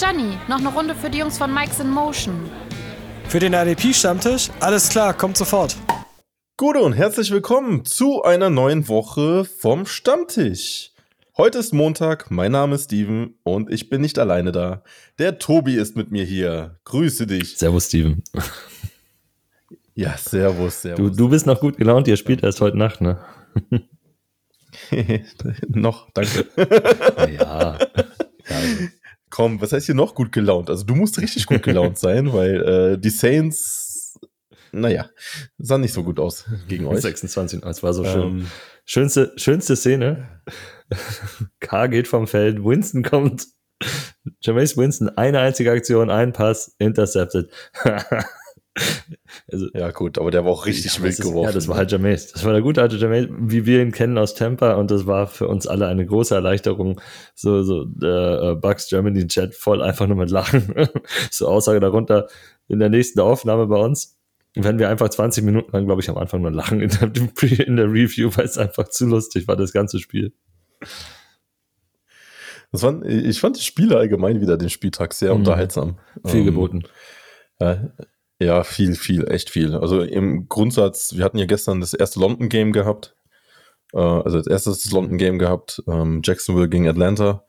Gianni, noch eine Runde für die Jungs von Mike's in Motion. Für den RDP-Stammtisch? Alles klar, kommt sofort. Gute und herzlich willkommen zu einer neuen Woche vom Stammtisch. Heute ist Montag, mein Name ist Steven und ich bin nicht alleine da. Der Tobi ist mit mir hier. Grüße dich. Servus, Steven. Ja, servus, servus. Du, du bist noch gut gelaunt, ihr spielt erst heute Nacht, ne? noch, danke. ja. Komm, was heißt hier noch gut gelaunt? Also du musst richtig gut gelaunt sein, weil äh, die Saints, naja, sahen nicht so gut aus gegen euch. 26, es war so schön. Ähm, schönste, schönste Szene. K geht vom Feld, Winston kommt. Jameis Winston, eine einzige Aktion, ein Pass, intercepted. also, ja, gut, aber der war auch richtig ja, wild geworfen. Ja, das war halt Jameis. Das war der gute alte Jameis, wie wir ihn kennen aus Tampa und das war für uns alle eine große Erleichterung. So, so, der äh, Bucks Germany Chat voll einfach nur mit Lachen. so Aussage darunter in der nächsten Aufnahme bei uns. Wenn wir einfach 20 Minuten lang, glaube ich, am Anfang nur lachen in der, in der Review, weil es einfach zu lustig war, das ganze Spiel. Das waren, ich fand die Spiele allgemein wieder den Spieltag sehr mhm. unterhaltsam. Viel ähm, geboten. Äh, ja, viel, viel, echt viel. Also im Grundsatz, wir hatten ja gestern das erste London-Game gehabt. Äh, also als erstes das London-Game gehabt, ähm, Jacksonville gegen Atlanta.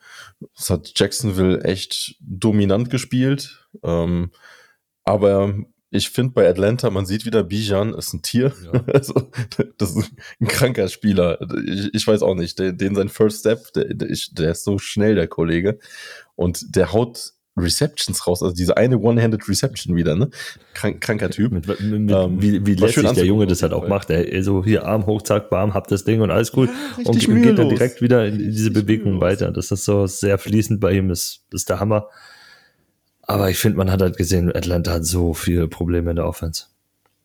Das hat Jacksonville echt dominant gespielt. Ähm, aber ich finde bei Atlanta, man sieht wieder, Bijan ist ein Tier. Ja. Also, das ist ein kranker Spieler. Ich, ich weiß auch nicht, den, den sein First Step, der, der ist so schnell, der Kollege. Und der haut Receptions raus, also diese eine One-Handed Reception wieder, ne? Krank, kranker Typ. Mit, mit, mit, ähm, wie wie lässig der Junge das halt auch macht. Er so hier Arm hoch, zack, bam, hab das Ding und alles cool. Ja, und, und geht dann direkt wieder in diese Bewegung weiter. Das ist so sehr fließend bei ihm, das, das ist der Hammer. Aber ich finde, man hat halt gesehen, Atlanta hat so viele Probleme in der Offense.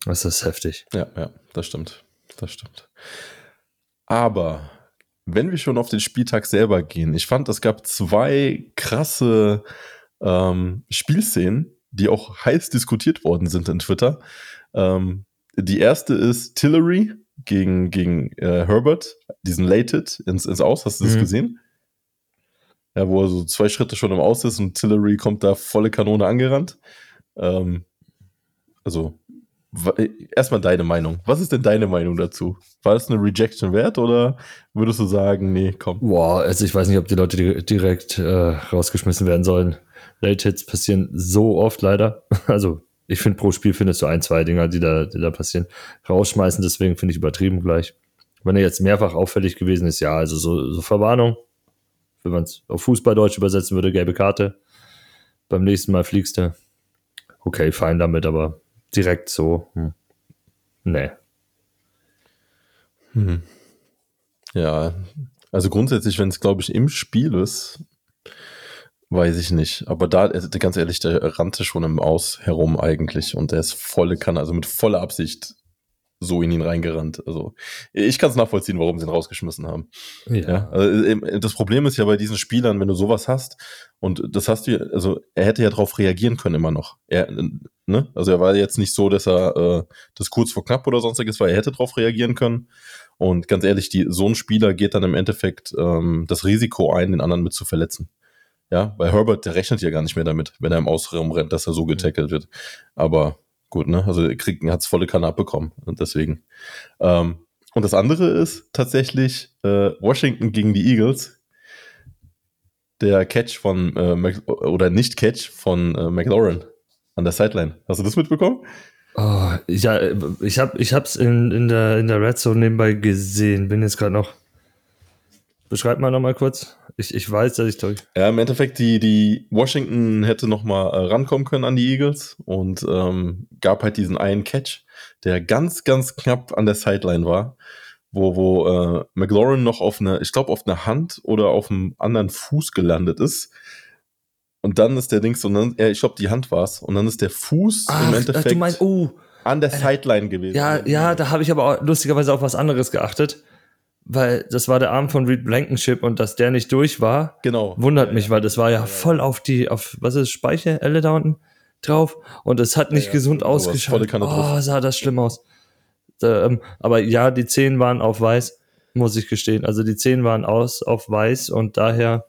Das ist heftig. Ja, ja, das stimmt. Das stimmt. Aber wenn wir schon auf den Spieltag selber gehen, ich fand, es gab zwei krasse ähm, Spielszenen, die auch heiß diskutiert worden sind in Twitter. Ähm, die erste ist Tillery gegen, gegen äh, Herbert, diesen Late-Hit ins, ins Aus. Hast du das mhm. gesehen? Ja, wo er so zwei Schritte schon im Aus ist und Tillery kommt da volle Kanone angerannt. Ähm, also, erstmal deine Meinung. Was ist denn deine Meinung dazu? War das eine Rejection wert oder würdest du sagen, nee, komm? Boah, also ich weiß nicht, ob die Leute direkt äh, rausgeschmissen werden sollen. Late Hits passieren so oft leider. Also ich finde, pro Spiel findest du ein, zwei Dinger, die da, die da passieren. Rausschmeißen, deswegen finde ich übertrieben gleich. Wenn er jetzt mehrfach auffällig gewesen ist, ja, also so, so Verwarnung. Wenn man es auf Fußballdeutsch übersetzen würde, gelbe Karte. Beim nächsten Mal fliegst du. Okay, fein damit, aber direkt so. Hm. Nee. Hm. Ja, also grundsätzlich, wenn es, glaube ich, im Spiel ist, Weiß ich nicht. Aber da, also ganz ehrlich, der rannte schon im Aus herum eigentlich und der ist volle Kanne, also mit voller Absicht so in ihn reingerannt. Also ich kann es nachvollziehen, warum sie ihn rausgeschmissen haben. Ja. ja. Also, ähm, das Problem ist ja bei diesen Spielern, wenn du sowas hast und das hast du, also er hätte ja darauf reagieren können immer noch. Er, ne? Also er war jetzt nicht so, dass er äh, das kurz vor knapp oder sonstiges war. Er hätte darauf reagieren können. Und ganz ehrlich, die, so ein Spieler geht dann im Endeffekt ähm, das Risiko ein, den anderen mit zu verletzen. Ja, weil Herbert, der rechnet ja gar nicht mehr damit, wenn er im Ausraum rennt, dass er so getackelt wird. Aber gut, ne? Also er kriegt, hat's volle Kanne abbekommen. Und deswegen. Ähm, und das andere ist tatsächlich äh, Washington gegen die Eagles. Der Catch von äh, oder nicht Catch von äh, McLaurin an der Sideline. Hast du das mitbekommen? Oh, ja, ich habe ich hab's in, in, der, in der Red Zone nebenbei gesehen. Bin jetzt gerade noch. Beschreib mal nochmal kurz. Ich, ich weiß, dass ich durch. Ja, im Endeffekt, die, die Washington hätte nochmal äh, rankommen können an die Eagles und ähm, gab halt diesen einen Catch, der ganz, ganz knapp an der Sideline war, wo, wo äh, McLaurin noch auf eine, ich glaube, auf einer Hand oder auf einem anderen Fuß gelandet ist. Und dann ist der Dings, und dann, ja, ich glaube, die Hand war es, und dann ist der Fuß ach, im Endeffekt ach, du meinst, oh, an der Sideline gewesen. Ja, ja, da habe ich aber auch lustigerweise auf was anderes geachtet weil das war der Arm von Reed Blankenship und dass der nicht durch war, genau. wundert ja, mich, weil das war ja, ja, voll auf die, auf, was ist, Speicherelle da unten drauf und es hat nicht gesund ausgeschaut. Oh, sah das schlimm aus. Ähm, aber ja, die Zehen waren auf weiß, muss ich gestehen. Also die Zehen waren aus auf weiß und daher.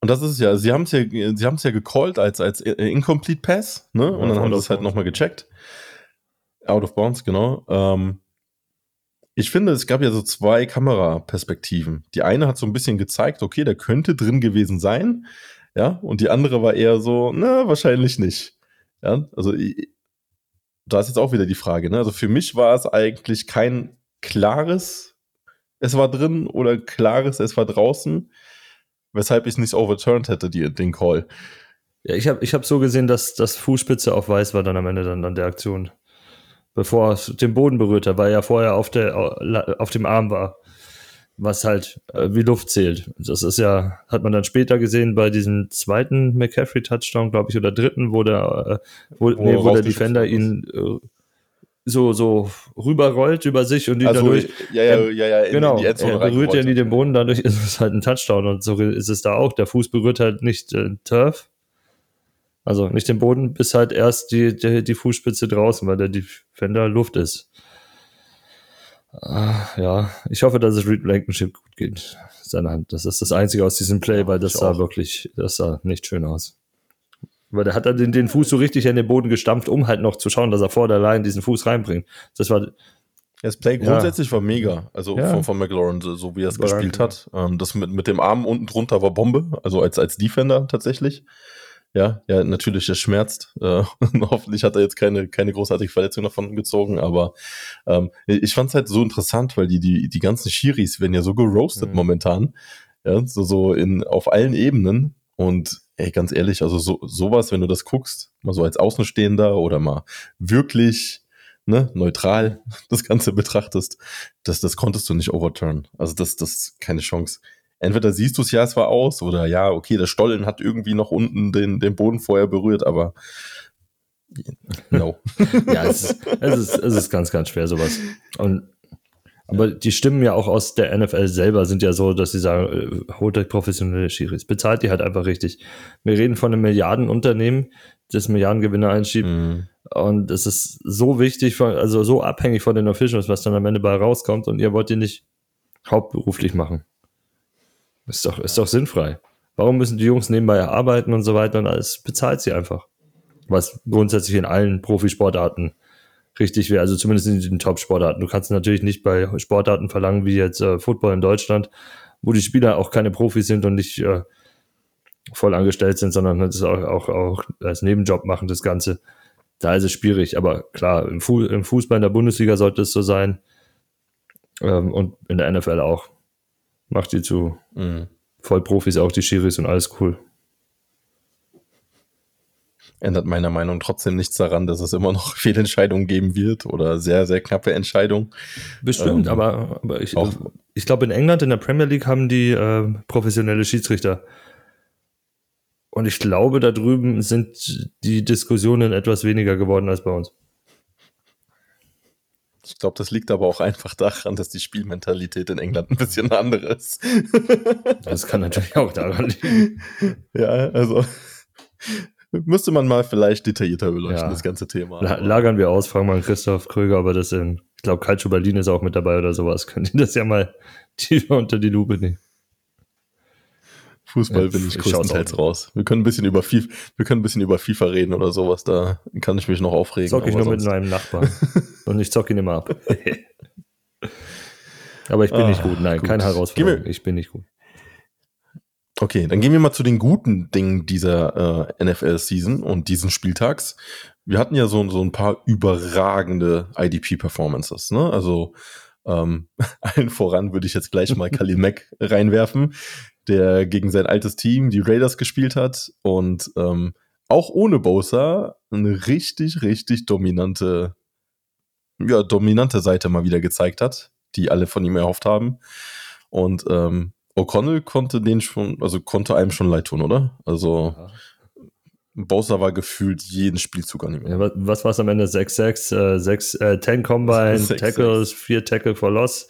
Und das ist es ja, sie haben es ja, sie haben es ja gecallt als, als Incomplete Pass, ne? Und Ja, dann haben sie es halt nochmal gecheckt. Out of bounds, genau. Ähm, ich finde, es gab ja so zwei Kameraperspektiven. Die eine hat so ein bisschen gezeigt, okay, der könnte drin gewesen sein. Ja, und die andere war eher so, na, wahrscheinlich nicht. Ja, also da ist jetzt auch wieder die Frage, ne? Also für mich war es eigentlich kein klares, es war drin oder klares, es war draußen, weshalb ich es nicht overturned hätte, die, den Call. Ja, ich habe ich hab so gesehen, dass das Fußspitze auf weiß war dann am Ende dann an der Aktion. Bevor es den Boden berührt hat, weil er vorher auf, der, auf dem Arm war. Was halt äh, wie Luft zählt. Das ist ja, hat man dann später gesehen bei diesem zweiten McCaffrey-Touchdown, glaube ich, oder dritten, wo der, äh, wo, Wo nee, wo der Defender ihn äh, so, so rüberrollt über sich und die Also, dadurch ja, ja, ja, ja, in, genau, in er berührt ja nie den Boden, dadurch ist es halt ein Touchdown und so ist es da auch. Der Fuß berührt halt nicht äh, Turf, also nicht den Boden, bis halt erst die, die, die Fußspitze draußen, weil der Defender Luft ist. Ah, ja, ich hoffe, dass es Reed Blankenship gut geht. Seine Hand. Das ist das Einzige aus diesem Play, Ja, weil das sah auch. wirklich, das sah nicht schön aus. Weil der hat dann den, den Fuß so richtig in den Boden gestampft, um halt noch zu schauen, dass er vor der Line diesen Fuß reinbringt. Das war, Das Play Ja. grundsätzlich war mega. Also Ja. von, von McLaurin, so, so wie er es gespielt hat. Ähm, das mit, mit dem Arm unten drunter war Bombe, also als, als Defender tatsächlich. Ja, ja, natürlich, es schmerzt. Äh, hoffentlich hat er jetzt keine, keine großartige Verletzung davon gezogen, aber ähm, ich fand es halt so interessant, weil die, die, die ganzen Shiris werden ja so geroastet Mhm. momentan. Ja, so, so in, auf allen Ebenen. Und ey, ganz ehrlich, also so, sowas, wenn du das guckst, mal so als Außenstehender oder mal wirklich ne, neutral das Ganze betrachtest, das, das konntest du nicht overturn. Also das, das keine Chance. Entweder siehst du es ja, es war aus, oder ja, okay, der Stollen hat irgendwie noch unten den, den Boden vorher berührt, aber no. ja, es ist, es, ist, es ist ganz, ganz schwer, sowas. Und, aber die Stimmen ja auch aus der NFL selber sind ja so, dass sie sagen, äh, holt euch professionelle Schiris, bezahlt die halt einfach richtig. Wir reden von einem Milliardenunternehmen, das Milliardengewinne einschiebt. Mhm. Und es ist so wichtig, von, also so abhängig von den Officials, was dann am Ende bei rauskommt. Und ihr wollt die nicht hauptberuflich machen. Ist doch, ist doch sinnfrei. Warum müssen die Jungs nebenbei arbeiten und so weiter und alles bezahlt sie einfach? Was grundsätzlich in allen Profisportarten richtig wäre, also zumindest in den Top-Sportarten. Du kannst natürlich nicht bei Sportarten verlangen, wie jetzt äh, Football in Deutschland, wo die Spieler auch keine Profis sind und nicht äh, voll angestellt sind, sondern das auch, auch, auch als Nebenjob machen, das Ganze. Da ist es schwierig, aber klar, im, Fu im Fußball in der Bundesliga sollte es so sein ähm, und in der NFL auch. Macht die zu Mhm. Vollprofis auch, die Schiris und alles cool. Ändert meiner Meinung trotzdem nichts daran, dass es immer noch Fehlentscheidungen geben wird oder sehr, sehr knappe Entscheidungen. Bestimmt, Ähm, aber, aber ich, ich glaube, in England in der Premier League haben die äh, professionelle Schiedsrichter. Und ich glaube, da drüben sind die Diskussionen etwas weniger geworden als bei uns. Ich glaube, das liegt aber auch einfach daran, dass die Spielmentalität in England ein bisschen eine andere ist. Das kann natürlich auch daran liegen. ja, also müsste man mal vielleicht detaillierter beleuchten, Ja. das ganze Thema. La lagern wir aus, fragen mal Christoph Kröger, aber das in, ich glaube, Calcio Berlin ist auch mit dabei oder sowas. Könnt ihr das ja mal tiefer unter die Lupe nehmen. Fußball bin ich größtenteils raus. Wir können ein bisschen über FIFA, wir können ein bisschen über FIFA reden oder sowas, da kann ich mich noch aufregen. Zock ich nur mit sonst- meinem Nachbarn. Und ich zocke ihn immer ab. aber ich bin Ah, nicht gut. Nein, gut. keine Herausforderung. Ich bin nicht gut. Okay, dann gehen wir mal zu den guten Dingen dieser äh, NFL-Season und diesen Spieltags. Wir hatten ja so, so ein paar überragende IDP-Performances, ne? Also ähm, allen voran würde ich jetzt gleich mal Khalil Mack reinwerfen, der gegen sein altes Team, die Raiders, gespielt hat und ähm, auch ohne Bosa eine richtig, richtig dominante, ja, dominante Seite mal wieder gezeigt hat, die alle von ihm erhofft haben. Und ähm, O'Connell konnte den schon, also konnte einem schon leid tun, oder? Also Bowser war gefühlt jeden Spielzug an ihm. Ja, was, was war es am Ende? 6-6, äh, 6, äh, 10 Combine, 6-6. Tackles, 4 Tackle for Loss.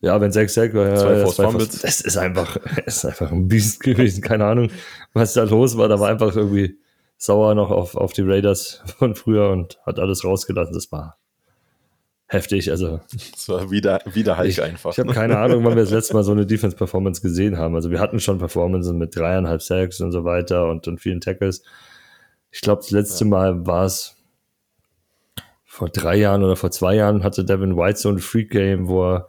Ja, wenn 6-6 war, Zwei ja, zwei Fumbles. Forced- das ist einfach, ist einfach ein Biest gewesen. Keine Ahnung, was da los war. Da war einfach irgendwie sauer noch auf, auf die Raiders von früher und hat alles rausgelassen. Das war, heftig. Also Es war wieder, wieder Hulk ich, einfach. ich habe keine Ahnung, wann wir das letzte Mal so eine Defense-Performance gesehen haben. Also wir hatten schon Performances mit dreieinhalb Sacks und so weiter und, und vielen Tackles. Ich glaube, das letzte Mal war es vor drei Jahren oder vor zwei Jahren hatte Devin White so ein Freak-Game, wo er,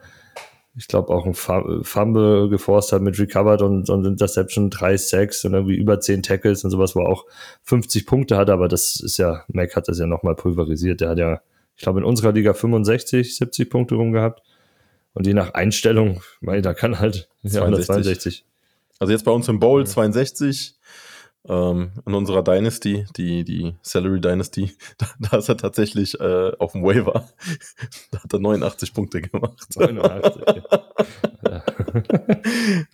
ich glaube, auch ein Fu- Fumble geforst hat mit Recovered und, und Interception, drei Sacks und irgendwie über zehn Tackles und sowas, wo er auch 50 Punkte hatte, aber das ist ja, Mac hat das ja nochmal pulverisiert. Der hat ja, ich glaube, in unserer Liga 65, 70 Punkte rum gehabt. Und je nach Einstellung, mei, da kann halt ja, 162. Also jetzt bei uns im Bowl 62, ähm, in unserer Dynasty, die, die Salary Dynasty, da, da ist er tatsächlich äh, auf dem Waiver. da hat er 89 Punkte gemacht. 89. ja.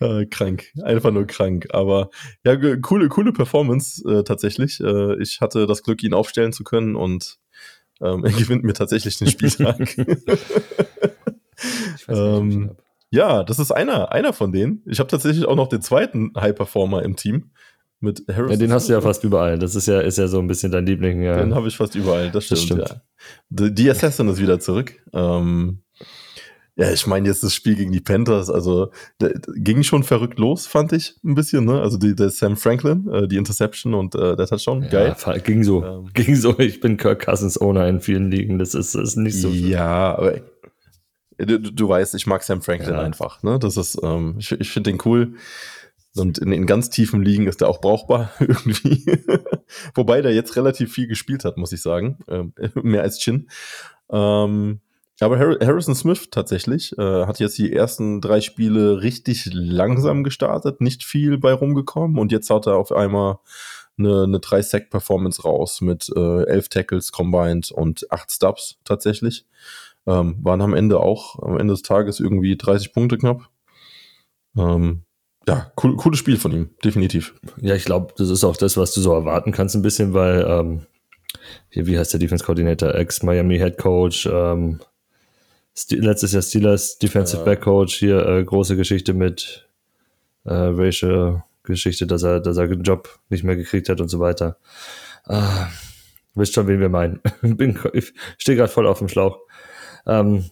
äh, krank, einfach nur krank. Aber ja, coole, coole Performance äh, tatsächlich. Äh, ich hatte das Glück, ihn aufstellen zu können und ähm, er gewinnt mir tatsächlich den Spieltag. Ich weiß nicht, Ähm, ich ja, das ist einer, einer von denen. Ich habe tatsächlich auch noch den zweiten High Performer im Team mit Harrison. ja, den hast du ja fast überall. Das ist ja, ist ja so ein bisschen dein Liebling. Ja. Den habe ich fast überall, das Das stimmt. stimmt. Ja. Die, die Assassin ist wieder zurück. Ähm, ja, ich meine jetzt das Spiel gegen die Panthers, also da, da ging schon verrückt los, fand ich ein bisschen, ne? Also die, der Sam Franklin, äh, die Interception und äh, der Touchdown, Ja, geil. ging so. Ähm. Ging so. Ich bin Kirk Cousins Owner in vielen Ligen. Das ist, das ist nicht so. Ja, aber du, du du weißt, ich mag Sam Franklin Ja. einfach, ne? Das ist, ähm, ich, ich finde den cool. Und in, in ganz tiefen Ligen ist er auch brauchbar irgendwie. Wobei der jetzt relativ viel gespielt hat, muss ich sagen. Ähm, mehr als Chin. Ähm, aber Har- Harrison Smith tatsächlich äh, hat jetzt die ersten drei Spiele richtig langsam gestartet, nicht viel bei rumgekommen und jetzt hat er auf einmal eine, eine 3-Sack-Performance raus mit äh, elf Tackles combined und acht Stubs tatsächlich. Ähm, waren am Ende auch, am Ende des Tages irgendwie 30 Punkte knapp. Ähm, ja, cool, cooles Spiel von ihm, definitiv. Ja, ich glaube, das ist auch das, was du so erwarten kannst, ein bisschen, weil, ähm, hier, wie heißt der Defense Coordinator? Ex-Miami Head Coach, ähm, letztes Jahr Steelers Defensive Ja. Back Coach, hier äh, große Geschichte mit äh, Racial Geschichte, dass er, dass er den Job nicht mehr gekriegt hat und so weiter. Ah, wisst schon, wen wir meinen. Bin, ich stehe gerade voll auf dem Schlauch. Ähm,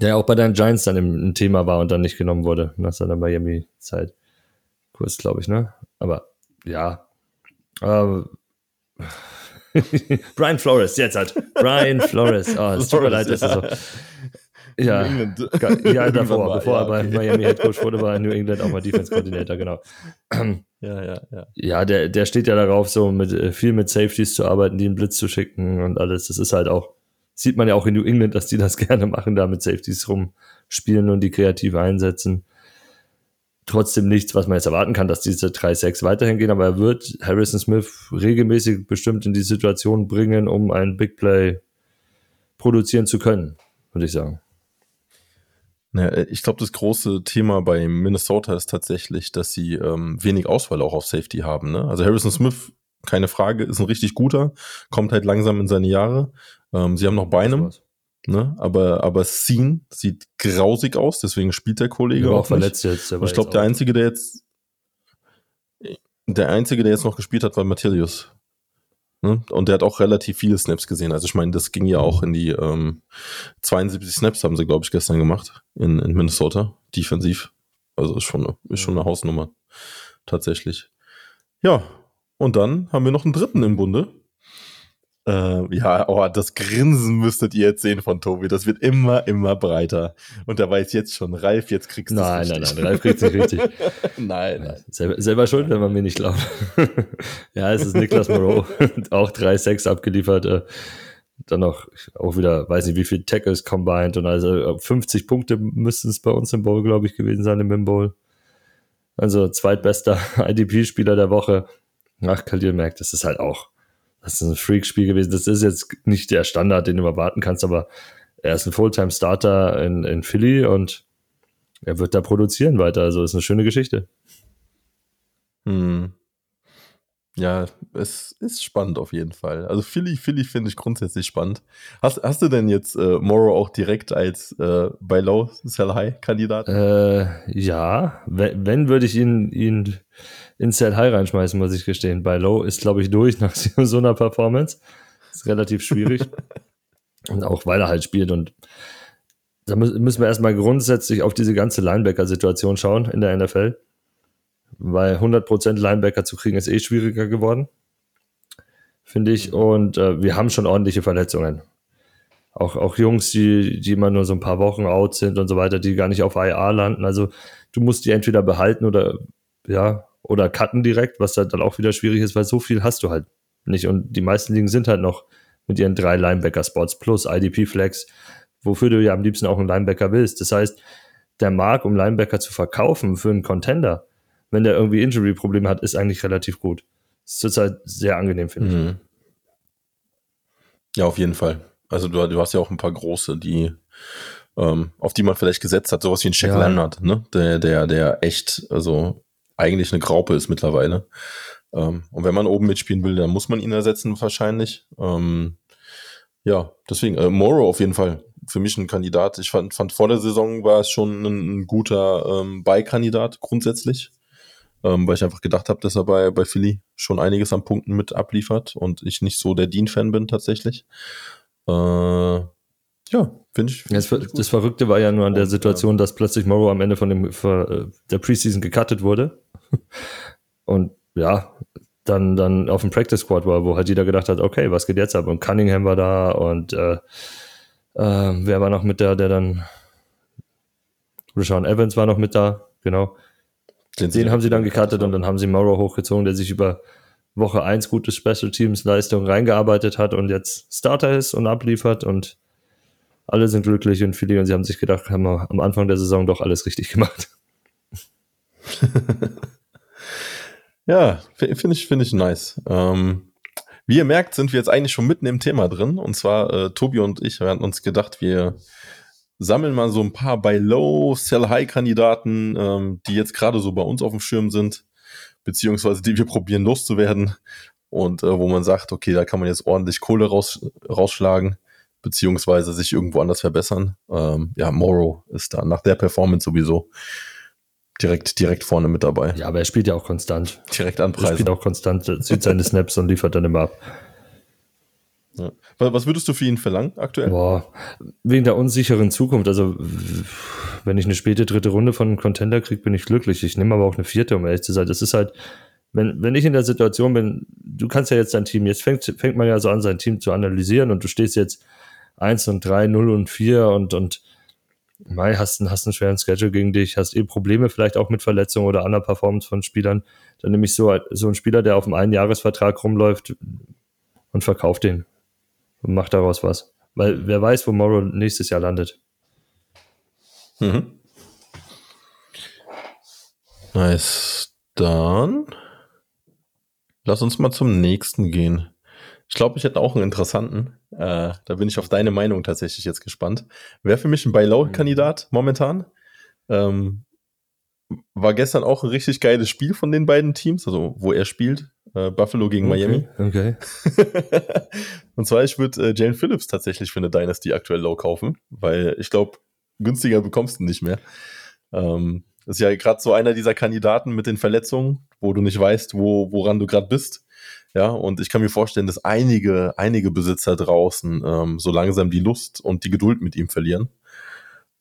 der ja auch bei deinen Giants dann ein Thema war und dann nicht genommen wurde nach seiner Miami-Zeit. Kurz, glaube ich, ne? Aber ja. Ähm, Brian Flores, jetzt halt. Brian Flores. Oh, es tut mir leid, das ist so. Ja, ja davor, mal, bevor ja, er bei okay. Miami Head Coach wurde, war er in New England auch mal Defense Coordinator, genau. Ja, ja, ja. Ja, der, der steht ja darauf, so mit äh, viel mit Safeties zu arbeiten, die einen Blitz zu schicken und alles. Das ist halt auch, sieht man ja auch in New England, dass die das gerne machen, da mit Safeties rumspielen und die kreativ einsetzen. Trotzdem nichts, was man jetzt erwarten kann, dass diese 3-6 weiterhin gehen, aber er wird Harrison Smith regelmäßig bestimmt in die Situation bringen, um ein Big Play produzieren zu können, würde ich sagen. Ja, ich glaube, das große Thema bei Minnesota ist tatsächlich, dass sie ähm, wenig Auswahl auch auf Safety haben. Ne? Also Harrison Smith, keine Frage, ist ein richtig guter, kommt halt langsam in seine Jahre. Ähm, sie haben noch Beinem, ne? aber, aber Scene sieht grausig aus, deswegen spielt der Kollege auch auch nicht. verletzt jetzt. der Und ich glaube, der Einzige, der jetzt der Einzige, der jetzt noch gespielt hat, war Matthias. Ne? Und der hat auch relativ viele Snaps gesehen. Also ich meine, das ging ja auch in die ähm, 72 Snaps haben sie, glaube ich, gestern gemacht in, in Minnesota, defensiv. Also ist schon, eine, ist schon eine Hausnummer. Tatsächlich. Ja, und dann haben wir noch einen dritten im Bunde. Äh, ja, oh, das Grinsen müsstet ihr jetzt sehen von Tobi. Das wird immer, immer breiter. Und er weiß jetzt schon, Ralf, jetzt kriegst du Nein, nein, nein, Ralf kriegt's nicht richtig. nein, nein. Selber, selber schuld, wenn man mir nicht glaubt. ja, es ist Niklas Moreau. auch 3-6 abgeliefert. Äh, dann noch, auch wieder, weiß nicht, wie viel Tackles combined und also 50 Punkte müssten es bei uns im Bowl, glaube ich, gewesen sein im Wim Bowl. Also zweitbester IDP-Spieler der Woche. Nach Khalil Mack, das ist halt auch, das ist ein Freak-Spiel gewesen. Das ist jetzt nicht der Standard, den du erwarten kannst, aber er ist ein Fulltime-Starter in, in Philly und er wird da produzieren weiter. Also ist eine schöne Geschichte. Hm. Ja, es ist spannend auf jeden Fall. Also Philly, Philly finde ich grundsätzlich spannend. Hast, hast du denn jetzt äh, Morrow auch direkt als äh, bei Low Sell High Kandidat? Äh, ja, wenn, wenn würde ich ihn, ihn in Sell High reinschmeißen, muss ich gestehen. Bei Low ist, glaube ich, durch nach so einer Performance. Ist relativ schwierig. Und auch weil er halt spielt. Und da müssen wir erstmal grundsätzlich auf diese ganze Linebacker-Situation schauen in der NFL. Weil 100% Linebacker zu kriegen ist eh schwieriger geworden. Finde ich. Und äh, wir haben schon ordentliche Verletzungen. Auch, auch Jungs, die, die immer nur so ein paar Wochen out sind und so weiter, die gar nicht auf IA landen. Also du musst die entweder behalten oder ja, oder cutten direkt, was halt dann auch wieder schwierig ist, weil so viel hast du halt nicht. Und die meisten Ligen sind halt noch mit ihren drei Linebacker-Spots plus IDP-Flex, wofür du ja am liebsten auch einen Linebacker willst. Das heißt, der Markt, um Linebacker zu verkaufen für einen Contender, wenn der irgendwie Injury-Probleme hat, ist eigentlich relativ gut. Ist zurzeit sehr angenehm, finde mhm. ich. Ja, auf jeden Fall. Also du, du hast ja auch ein paar große, die ähm, auf die man vielleicht gesetzt hat, sowas wie ein Shaq ja. Leonard, ne? Der, der, der echt, also eigentlich eine Graupe ist mittlerweile. Ähm, und wenn man oben mitspielen will, dann muss man ihn ersetzen wahrscheinlich. Ähm, ja, deswegen, äh, Morrow auf jeden Fall für mich ein Kandidat. Ich fand, fand vor der Saison war es schon ein, ein guter ähm, Beikandidat grundsätzlich, ähm, weil ich einfach gedacht habe, dass er bei, bei Philly schon einiges an Punkten mit abliefert und ich nicht so der Dean-Fan bin tatsächlich. Äh, ja, finde ich. Find das, ich das Verrückte war ja nur an der Situation, dass plötzlich Morrow am Ende von dem, äh, der Preseason gecuttet wurde. Und ja, dann, dann auf dem Practice Squad war, wo halt jeder gedacht hat, okay, was geht jetzt ab? Und Cunningham war da und äh, äh, wer war noch mit da, der dann Rashawn Evans war noch mit da, genau. Den, Den haben sie dann gecuttet und dann haben sie Morrow hochgezogen, der sich über Woche 1 gute Special Teams Leistung reingearbeitet hat und jetzt Starter ist und abliefert und alle sind glücklich und viele und sie haben sich gedacht, haben wir am Anfang der Saison doch alles richtig gemacht. ja, finde ich, finde ich nice. Ähm, wie ihr merkt, sind wir jetzt eigentlich schon mitten im Thema drin. Und zwar, äh, Tobi und ich, wir hatten uns gedacht, wir sammeln mal so ein paar bei Low, Sell High Kandidaten, ähm, die jetzt gerade so bei uns auf dem Schirm sind, beziehungsweise die wir probieren loszuwerden. Und äh, wo man sagt, okay, da kann man jetzt ordentlich Kohle raus, rausschlagen, beziehungsweise sich irgendwo anders verbessern. Ähm, ja, Morrow ist da nach der Performance sowieso direkt, direkt vorne mit dabei. Ja, aber er spielt ja auch konstant. Direkt anpreisen. Er spielt auch konstant, zieht seine Snaps und liefert dann immer ab. Ja. Was würdest du für ihn verlangen aktuell? Boah, wegen der unsicheren Zukunft. Also, wenn ich eine späte dritte Runde von einem Contender kriege, bin ich glücklich. Ich nehme aber auch eine vierte, um ehrlich zu sein. Das ist halt, wenn, wenn ich in der Situation bin, du kannst ja jetzt dein Team, jetzt fängt, fängt man ja so an, sein Team zu analysieren und du stehst jetzt 1 und 3, 0 und 4 und, und Mai, hast, hast einen schweren Schedule gegen dich, hast eh Probleme vielleicht auch mit Verletzungen oder anderer Performance von Spielern, dann nehme ich so, so einen Spieler, der auf einem Einjahresvertrag rumläuft und verkauft den und macht daraus was. Weil wer weiß, wo Morrow nächstes Jahr landet. Mhm. Nice. Dann lass uns mal zum nächsten gehen. Ich glaube, ich hätte auch einen interessanten. Äh, da bin ich auf deine Meinung tatsächlich jetzt gespannt. Wäre für mich ein Buy-Low-Kandidat momentan. Ähm, war gestern auch ein richtig geiles Spiel von den beiden Teams, also wo er spielt. Äh, Buffalo gegen okay, Miami. Okay. Und zwar, ich würde äh, Jane Phillips tatsächlich für eine Dynasty aktuell low kaufen, weil ich glaube, günstiger bekommst du nicht mehr. Ähm, das ist ja gerade so einer dieser Kandidaten mit den Verletzungen, wo du nicht weißt, wo, woran du gerade bist. Ja, und ich kann mir vorstellen, dass einige, einige Besitzer draußen ähm, so langsam die Lust und die Geduld mit ihm verlieren.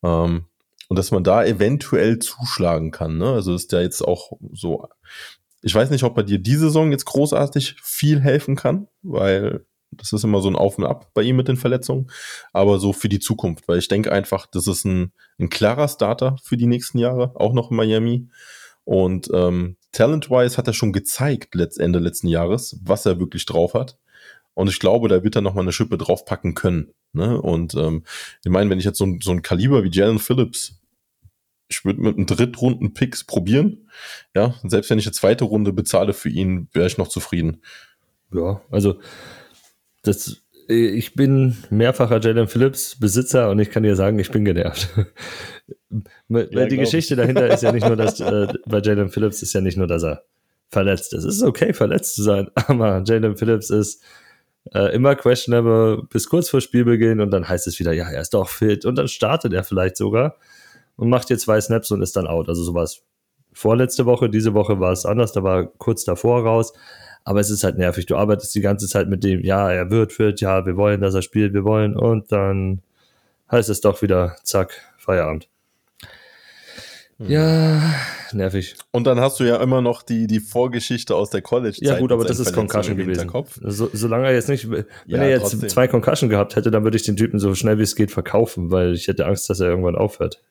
Ähm, und dass man da eventuell zuschlagen kann. Ne? Also ist ja jetzt auch so. Ich weiß nicht, ob bei dir diese Saison jetzt großartig viel helfen kann, weil das ist immer so ein Auf und Ab bei ihm mit den Verletzungen. Aber so für die Zukunft, weil ich denke einfach, das ist ein, ein klarer Starter für die nächsten Jahre, auch noch in Miami. Und ähm, Talent-wise hat er schon gezeigt, letzt, Ende letzten Jahres, was er wirklich drauf hat. Und ich glaube, da wird er nochmal eine Schippe draufpacken können. Ne? Und ähm, ich meine, wenn ich jetzt so, so ein Kaliber wie Jalen Phillips, ich würde mit einem Drittrunden-Picks probieren. Ja, selbst wenn ich eine zweite Runde bezahle für ihn, wäre ich noch zufrieden. Ja, also das ich bin mehrfacher Jalen Phillips Besitzer und ich kann dir sagen, ich bin genervt. ja, die Geschichte ich. dahinter ist ja nicht nur, dass äh, bei Jalen Phillips ist ja nicht nur, dass er verletzt ist. Es ist okay, verletzt zu sein, aber Jalen Phillips ist äh, immer questionable bis kurz vor Spielbeginn und dann heißt es wieder, ja, er ist doch fit und dann startet er vielleicht sogar und macht hier zwei Snaps und ist dann out. Also sowas vorletzte Woche, diese Woche war es anders, da war kurz davor raus. Aber es ist halt nervig. Du arbeitest die ganze Zeit mit dem, ja, er wird fit, ja, wir wollen, dass er spielt, wir wollen. Und dann heißt es doch wieder, zack, Feierabend. Ja, nervig. Und dann hast du ja immer noch die, die Vorgeschichte aus der College-Zeit. Ja, gut, aber das ist Concussion gewesen. So, solange er jetzt nicht, wenn Ja, er jetzt trotzdem. zwei Concussion gehabt hätte, dann würde ich den Typen so schnell wie es geht verkaufen, weil ich hätte Angst, dass er irgendwann aufhört.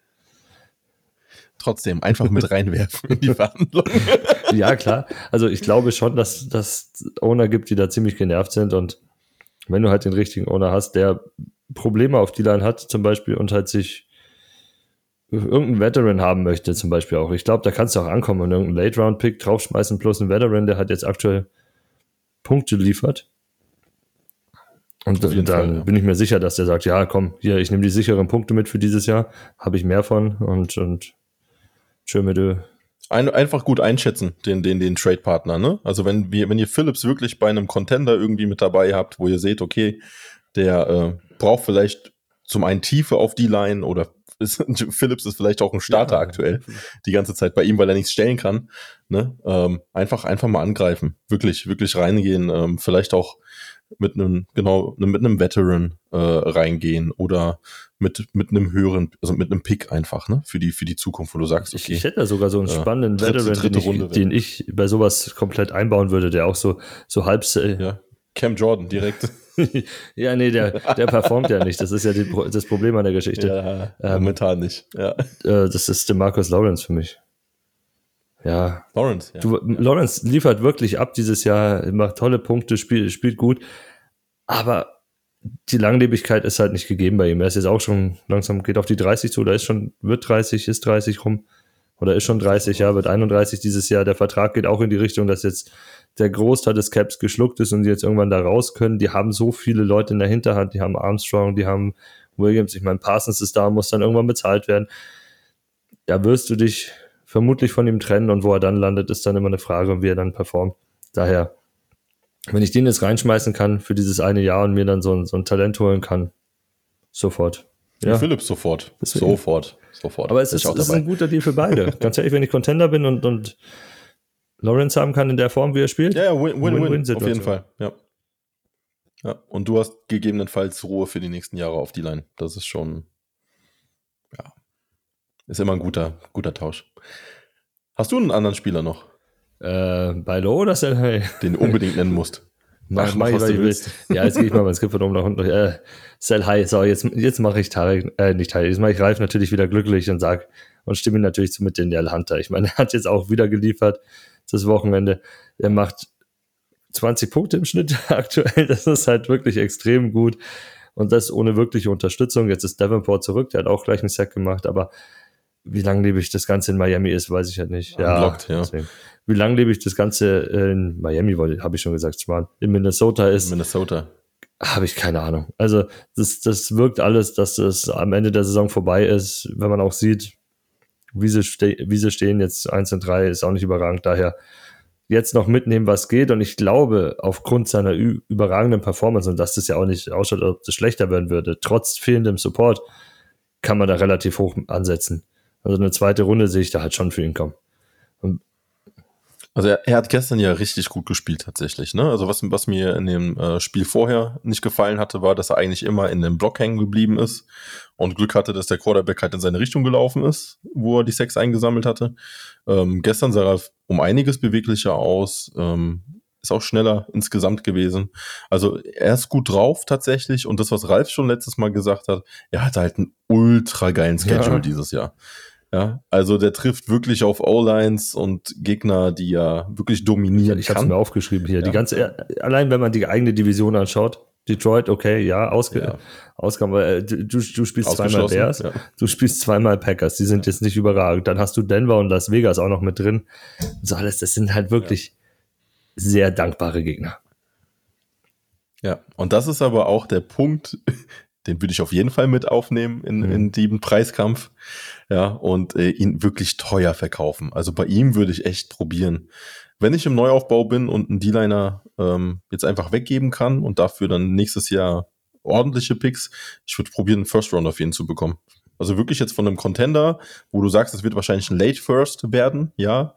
Trotzdem, einfach mit reinwerfen in die Verhandlung. Ja, klar. Also ich glaube schon, dass dass Owner gibt, die da ziemlich genervt sind und wenn du halt den richtigen Owner hast, der Probleme auf die Line hat zum Beispiel und halt sich irgendeinen Veteran haben möchte zum Beispiel auch. Ich glaube, da kannst du auch ankommen und irgendeinen Late-Round-Pick draufschmeißen plus einen Veteran, der halt jetzt aktuell Punkte liefert. Und dann Fall, ja. bin ich mir sicher, dass der sagt, ja, komm, hier, ich nehme die sicheren Punkte mit für dieses Jahr, habe ich mehr von und, und dir. Ein, einfach gut einschätzen, den, den, den Trade-Partner, ne? Also wenn wir, wenn ihr Phillips wirklich bei einem Contender irgendwie mit dabei habt, wo ihr seht, okay, der äh, braucht vielleicht zum einen Tiefe auf die Line oder ist, Phillips ist vielleicht auch ein Starter Ja. aktuell, die ganze Zeit bei ihm, weil er nichts stellen kann. Ne? Ähm, einfach, einfach mal angreifen. Wirklich, wirklich reingehen. Ähm, vielleicht auch mit einem, genau, mit einem Veteran äh, reingehen oder mit, mit einem höheren, also mit einem Pick einfach, ne? Für die, für die Zukunft, wo du sagst, Ich, okay. ich hätte da sogar so einen Ja. spannenden Dritte- Veteran, dritte den, ich, den ich bei sowas komplett einbauen würde, der auch so, so halb. Ja. Ja. Cam Jordan direkt. ja, nee, der, der performt ja nicht. Das ist ja die, das Problem an der Geschichte. ja, Ähm, momentan nicht. Ja. Äh, das ist der Marcus Lawrence für mich. Ja, Lawrence, ja. du, Lawrence liefert wirklich ab dieses Jahr, macht tolle Punkte, spielt, spielt gut, aber die Langlebigkeit ist halt nicht gegeben bei ihm. Er ist jetzt auch schon langsam, geht auf die 30 zu, oder ist schon, wird 30, ist 30 rum, oder ist schon 30, ja, wird 31 dieses Jahr. Der Vertrag geht auch in die Richtung, dass jetzt der Großteil des Caps geschluckt ist und die jetzt irgendwann da raus können. Die haben so viele Leute in der Hinterhand, die haben Armstrong, die haben Williams, ich meine, Parsons ist da, muss dann irgendwann bezahlt werden. Ja, wirst du dich vermutlich von ihm trennen und wo er dann landet, ist dann immer eine Frage, wie er dann performt. Daher, wenn ich den jetzt reinschmeißen kann für dieses eine Jahr und mir dann so ein, so ein Talent holen kann, sofort. Ja. Phillips sofort. Deswegen. Sofort. Sofort. Aber es ist, ist ein guter Deal für beide. Ganz ehrlich, wenn ich Contender bin und, und Lawrence haben kann in der Form, wie er spielt. Ja, ja, Win-Win, auf jeden Fall. Ja. ja. Und du hast gegebenenfalls Ruhe für die nächsten Jahre auf die Line. Das ist schon, ja, ist immer ein guter, guter Tausch. Hast du einen anderen Spieler noch, Äh, bei Low oder Selhey? den du unbedingt nennen musst? Mach, Ach, mach ich, was du willst. Ja, jetzt gehe ich mal mein Skript von oben nach unten durch. Äh, Sell High, so, jetzt, jetzt mache ich Tarek, äh, nicht Tarek, jetzt mache ich Ralf natürlich wieder glücklich und sag und stimme ihn natürlich zu mit Daniel Hunter. Ich meine, er hat jetzt auch wieder geliefert das Wochenende. Er macht 20 Punkte im Schnitt aktuell. Das ist halt wirklich extrem gut. Und das ohne wirkliche Unterstützung. Jetzt ist Davenport zurück, der hat auch gleich einen Sack gemacht, aber wie langlebig das Ganze in Miami ist, weiß ich halt nicht. Ja, Unblocked, ja. deswegen. Wie langlebig das Ganze in Miami, habe ich schon gesagt, Schwan, in Minnesota ist, Minnesota. habe ich keine Ahnung. Also das, das wirkt alles, dass das am Ende der Saison vorbei ist, wenn man auch sieht, wie sie, ste wie sie stehen, jetzt 1 und 3 ist auch nicht überragend. Daher jetzt noch mitnehmen, was geht. Und ich glaube, aufgrund seiner überragenden Performance und dass das ja auch nicht ausschaut, ob das schlechter werden würde, trotz fehlendem Support, kann man da relativ hoch ansetzen. Also eine zweite Runde sehe ich da halt schon für ihn kommen. Also er, er hat gestern ja richtig gut gespielt tatsächlich. Ne? Also was, was mir in dem äh, Spiel vorher nicht gefallen hatte, war, dass er eigentlich immer in dem Block hängen geblieben ist und Glück hatte, dass der Quarterback halt in seine Richtung gelaufen ist, wo er die Sex eingesammelt hatte. Ähm, gestern sah er um einiges beweglicher aus, ähm, ist auch schneller insgesamt gewesen. Also er ist gut drauf tatsächlich und das, was Ralf schon letztes Mal gesagt hat, er hatte halt einen ultra geilen Schedule Ja. dieses Jahr. Ja, also der trifft wirklich auf O-Lines und Gegner, die ja wirklich dominieren Ich habe es mir aufgeschrieben hier. Die Ja. ganze, allein wenn man die eigene Division anschaut, Detroit, okay, ja, ausge, Ja. Ausgaben, aber äh, du, du spielst zweimal Bears, ja. du spielst zweimal Packers, die sind jetzt nicht überragend. Dann hast du Denver und Las Vegas auch noch mit drin. So alles, das sind halt wirklich sehr dankbare Gegner. Ja, und das ist aber auch der Punkt, den würde ich auf jeden Fall mit aufnehmen in, Mhm. in dem Preiskampf. Ja, und äh, ihn wirklich teuer verkaufen. Also bei ihm würde ich echt probieren. Wenn ich im Neuaufbau bin und einen D-Liner ähm, jetzt einfach weggeben kann und dafür dann nächstes Jahr ordentliche Picks, ich würde probieren, einen First Round auf jeden zu bekommen. Also wirklich jetzt von einem Contender, wo du sagst, es wird wahrscheinlich ein Late First werden, ja.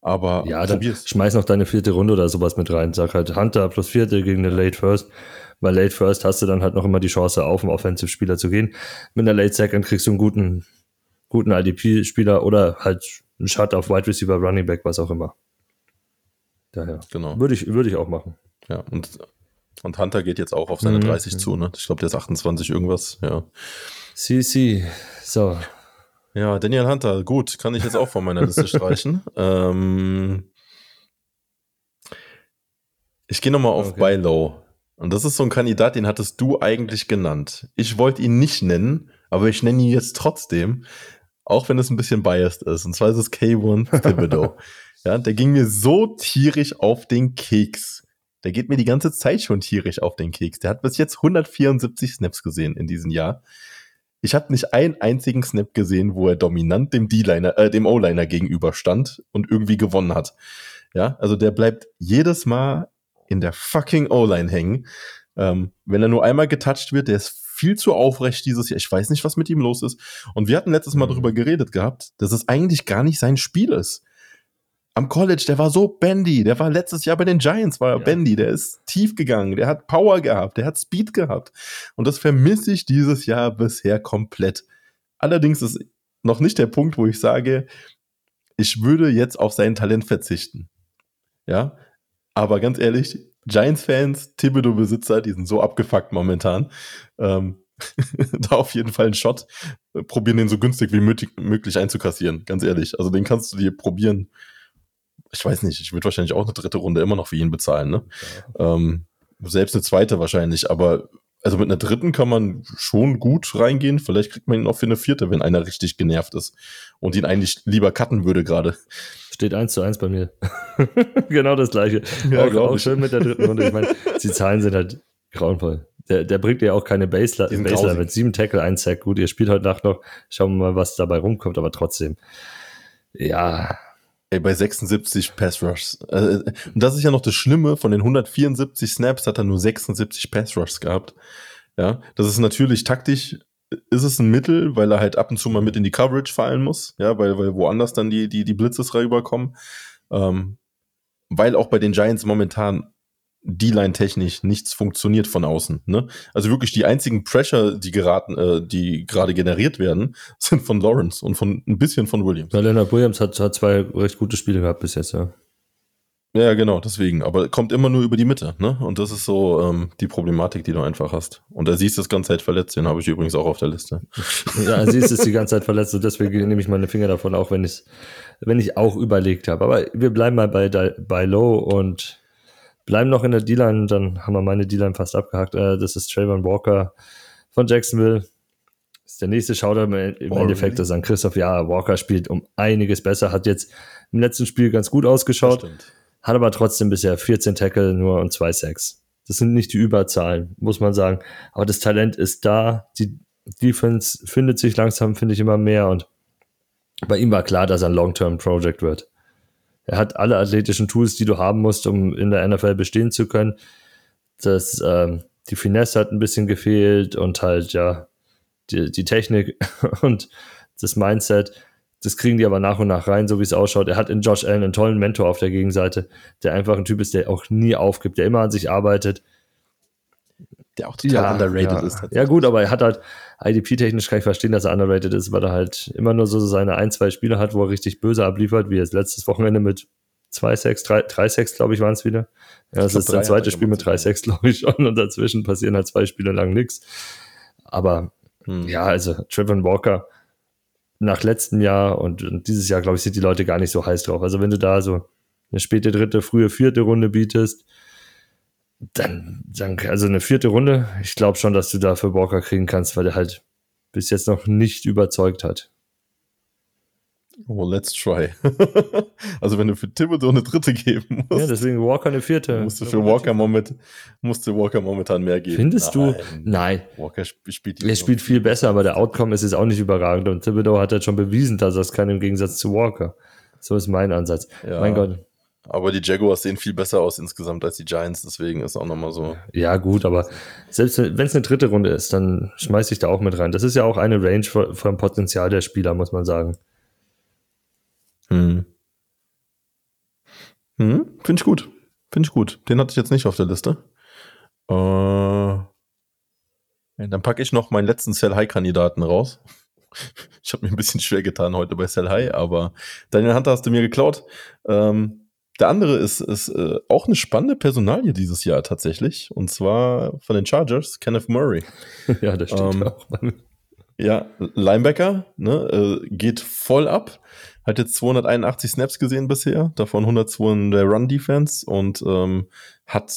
Aber Ja, dann probier's. schmeiß noch deine vierte Runde oder sowas mit rein. Sag halt Hunter plus vierte gegen den Late First. Bei Late First hast du dann halt noch immer die Chance, auf einen Offensive-Spieler zu gehen. Mit einer Late Second kriegst du einen guten, guten IDP-Spieler oder halt einen Shot auf Wide Receiver, Running Back, was auch immer. Daher. Genau. Würde ich, würde ich auch machen. Ja, und, und Hunter geht jetzt auch auf seine Mhm. 30 zu, ne? Ich glaube, der ist 28 irgendwas, ja. CC. So. Ja, Daniel Hunter, gut, kann ich jetzt auch von meiner Liste streichen. Ähm, ich gehe nochmal auf Okay. Buy Low. Und das ist so ein Kandidat, den hattest du eigentlich genannt. Ich wollte ihn nicht nennen, aber ich nenne ihn jetzt trotzdem, auch wenn es ein bisschen biased ist. Und zwar ist es K1 Thibodeau. ja, der ging mir so tierisch auf den Keks. Der geht mir die ganze Zeit schon tierisch auf den Keks. Der hat bis jetzt 174 Snaps gesehen in diesem Jahr. Ich habe nicht einen einzigen Snap gesehen, wo er dominant dem D-Liner, äh, dem O-Liner gegenüber stand und irgendwie gewonnen hat. Ja, also der bleibt jedes Mal in der fucking O-Line hängen. Ähm, wenn er nur einmal getoucht wird, der ist viel zu aufrecht dieses Jahr. Ich weiß nicht, was mit ihm los ist. Und wir hatten letztes Mal Mhm. darüber geredet gehabt, dass es eigentlich gar nicht sein Spiel ist. Am College, der war so bendy. Der war letztes Jahr bei den Giants, war er Ja. bendy. Der ist tief gegangen. Der hat Power gehabt. Der hat Speed gehabt. Und das vermisse ich dieses Jahr bisher komplett. Allerdings ist noch nicht der Punkt, wo ich sage, ich würde jetzt auf sein Talent verzichten. Ja, aber ganz ehrlich, Giants-Fans, Thibodeau-Besitzer, die sind so abgefuckt momentan. Ähm, da auf jeden Fall einen Shot. Äh, Probieren den so günstig wie möglich, einzukassieren, ganz ehrlich. Also den kannst du dir probieren. Ich weiß nicht, ich würde wahrscheinlich auch eine dritte Runde immer noch für ihn bezahlen, ne? Ähm, selbst eine zweite wahrscheinlich, aber also mit einer dritten kann man schon gut reingehen. Vielleicht kriegt man ihn auch für eine vierte, wenn einer richtig genervt ist und ihn eigentlich lieber cutten würde gerade. Steht eins zu eins bei mir. genau das gleiche. Ja, auch, auch schön mit der dritten Runde. Ich meine, die Zahlen sind halt grauenvoll. Der, der bringt ja auch keine Baseline grausig. mit sieben Tackle, ein Sack. Gut, ihr spielt heute Nacht noch. Schauen wir mal, was dabei rumkommt, aber trotzdem. Ja, Ey, bei 76 Pass Rushs. Äh, und das ist ja noch das Schlimme, von den 174 Snaps hat er nur 76 Pass Rushs gehabt. Ja, das ist natürlich taktisch, ist es ein Mittel, weil er halt ab und zu mal mit in die Coverage fallen muss, ja, weil, weil woanders dann die, die, die Blitzes rüberkommen. Ähm, weil auch bei den Giants momentan D-Line technisch nichts funktioniert von außen. Ne? Also wirklich die einzigen Pressure, die geraten, äh, die gerade generiert werden, sind von Lawrence und von ein bisschen von Williams. ja, Leonard Williams hat, hat zwei recht gute Spiele gehabt bis jetzt, ja. Ja, genau, deswegen. Aber kommt immer nur über die Mitte, ne? Und das ist so ähm, die Problematik, die du einfach hast. Und da siehst du das ganze Zeit verletzt, den habe ich übrigens auch auf der Liste. Ja, sie ist die ganze Zeit verletzt und deswegen nehme ich meine Finger davon, auch wenn ich wenn ich auch überlegt habe. Aber wir bleiben mal bei, bei Low und bleiben noch in der D-Line. Dann haben wir meine D-Line fast abgehakt. Äh, Das ist Trayvon Walker von Jacksonville. Das ist der nächste Shoutout im im Oh, Endeffekt, ist an Christoph. Ja, Walker spielt um einiges besser, hat jetzt im letzten Spiel ganz gut ausgeschaut. Stimmt. Hat aber trotzdem bisher 14 Tackle nur und zwei Sacks. Das sind nicht die Überzahlen, muss man sagen. Aber das Talent ist da. Die Defense findet sich langsam, finde ich, immer mehr. Und bei ihm war klar, dass er ein Long-Term-Project wird. Er hat alle athletischen Tools, die du haben musst, um in der NFL bestehen zu können. Das, ähm, die Finesse hat ein bisschen gefehlt und halt, ja, die, die Technik und das Mindset. Das kriegen die aber nach und nach rein, so wie es ausschaut. Er hat in Josh Allen einen tollen Mentor auf der Gegenseite, der einfach ein Typ ist, der auch nie aufgibt, der immer an sich arbeitet. Der auch total underrated ja. ist. Ja, gut, aber er hat halt, IDP-technisch kann ich verstehen, dass er underrated ist, weil er halt immer nur so seine ein, zwei Spiele hat, wo er richtig böse abliefert, wie jetzt letztes Wochenende mit zwei Sex, drei, drei Sex, glaube ich, waren es wieder. Ja, das glaub, ist sein zweites Spiel mit drei Sex, glaube ich schon, und dazwischen passieren halt zwei Spiele lang nichts. Aber Hm. ja, also Trevor Walker nach letztem Jahr und, und dieses Jahr, glaube ich, sind die Leute gar nicht so heiß drauf. Also wenn du da so eine späte dritte, frühe vierte Runde bietest, dann, dann also eine vierte Runde, ich glaube schon, dass du da für Walker kriegen kannst, weil er halt bis jetzt noch nicht überzeugt hat. Oh, let's try. also wenn du für Thibodeau eine dritte geben musst, Ja, deswegen Walker eine vierte. musst du für Walker, moment, musst du Walker momentan mehr geben. Findest du? Nein. Nein. Walker sp spielt Er spielt viel besser, aber der Outcome ist jetzt auch nicht überragend. Und Thibodeau hat halt schon bewiesen, dass er es kann im Gegensatz zu Walker. So ist mein Ansatz. Ja. Mein Gott. Aber die Jaguars sehen viel besser aus insgesamt als die Giants, deswegen ist auch nochmal so. Ja, gut, aber selbst wenn es eine dritte Runde ist, dann schmeiß ich da auch mit rein. Das ist ja auch eine Range von, vom Potenzial der Spieler, muss man sagen. Hm. Hm, Finde ich gut. Finde ich gut. Den hatte ich jetzt nicht auf der Liste. Äh, dann packe ich noch meinen letzten Sell High Kandidaten raus. Ich habe mir ein bisschen schwer getan heute bei Sell High, aber Daniel Hunter hast du mir geklaut. Ähm, der andere ist, ist äh, auch eine spannende Personalie dieses Jahr tatsächlich. Und zwar von den Chargers, Kenneth Murray. ja, das steht ähm, auch. Ja, Linebacker, ne, äh, geht voll ab. Hat jetzt 281 Snaps gesehen bisher, davon 102 in der Run-Defense und ähm, hat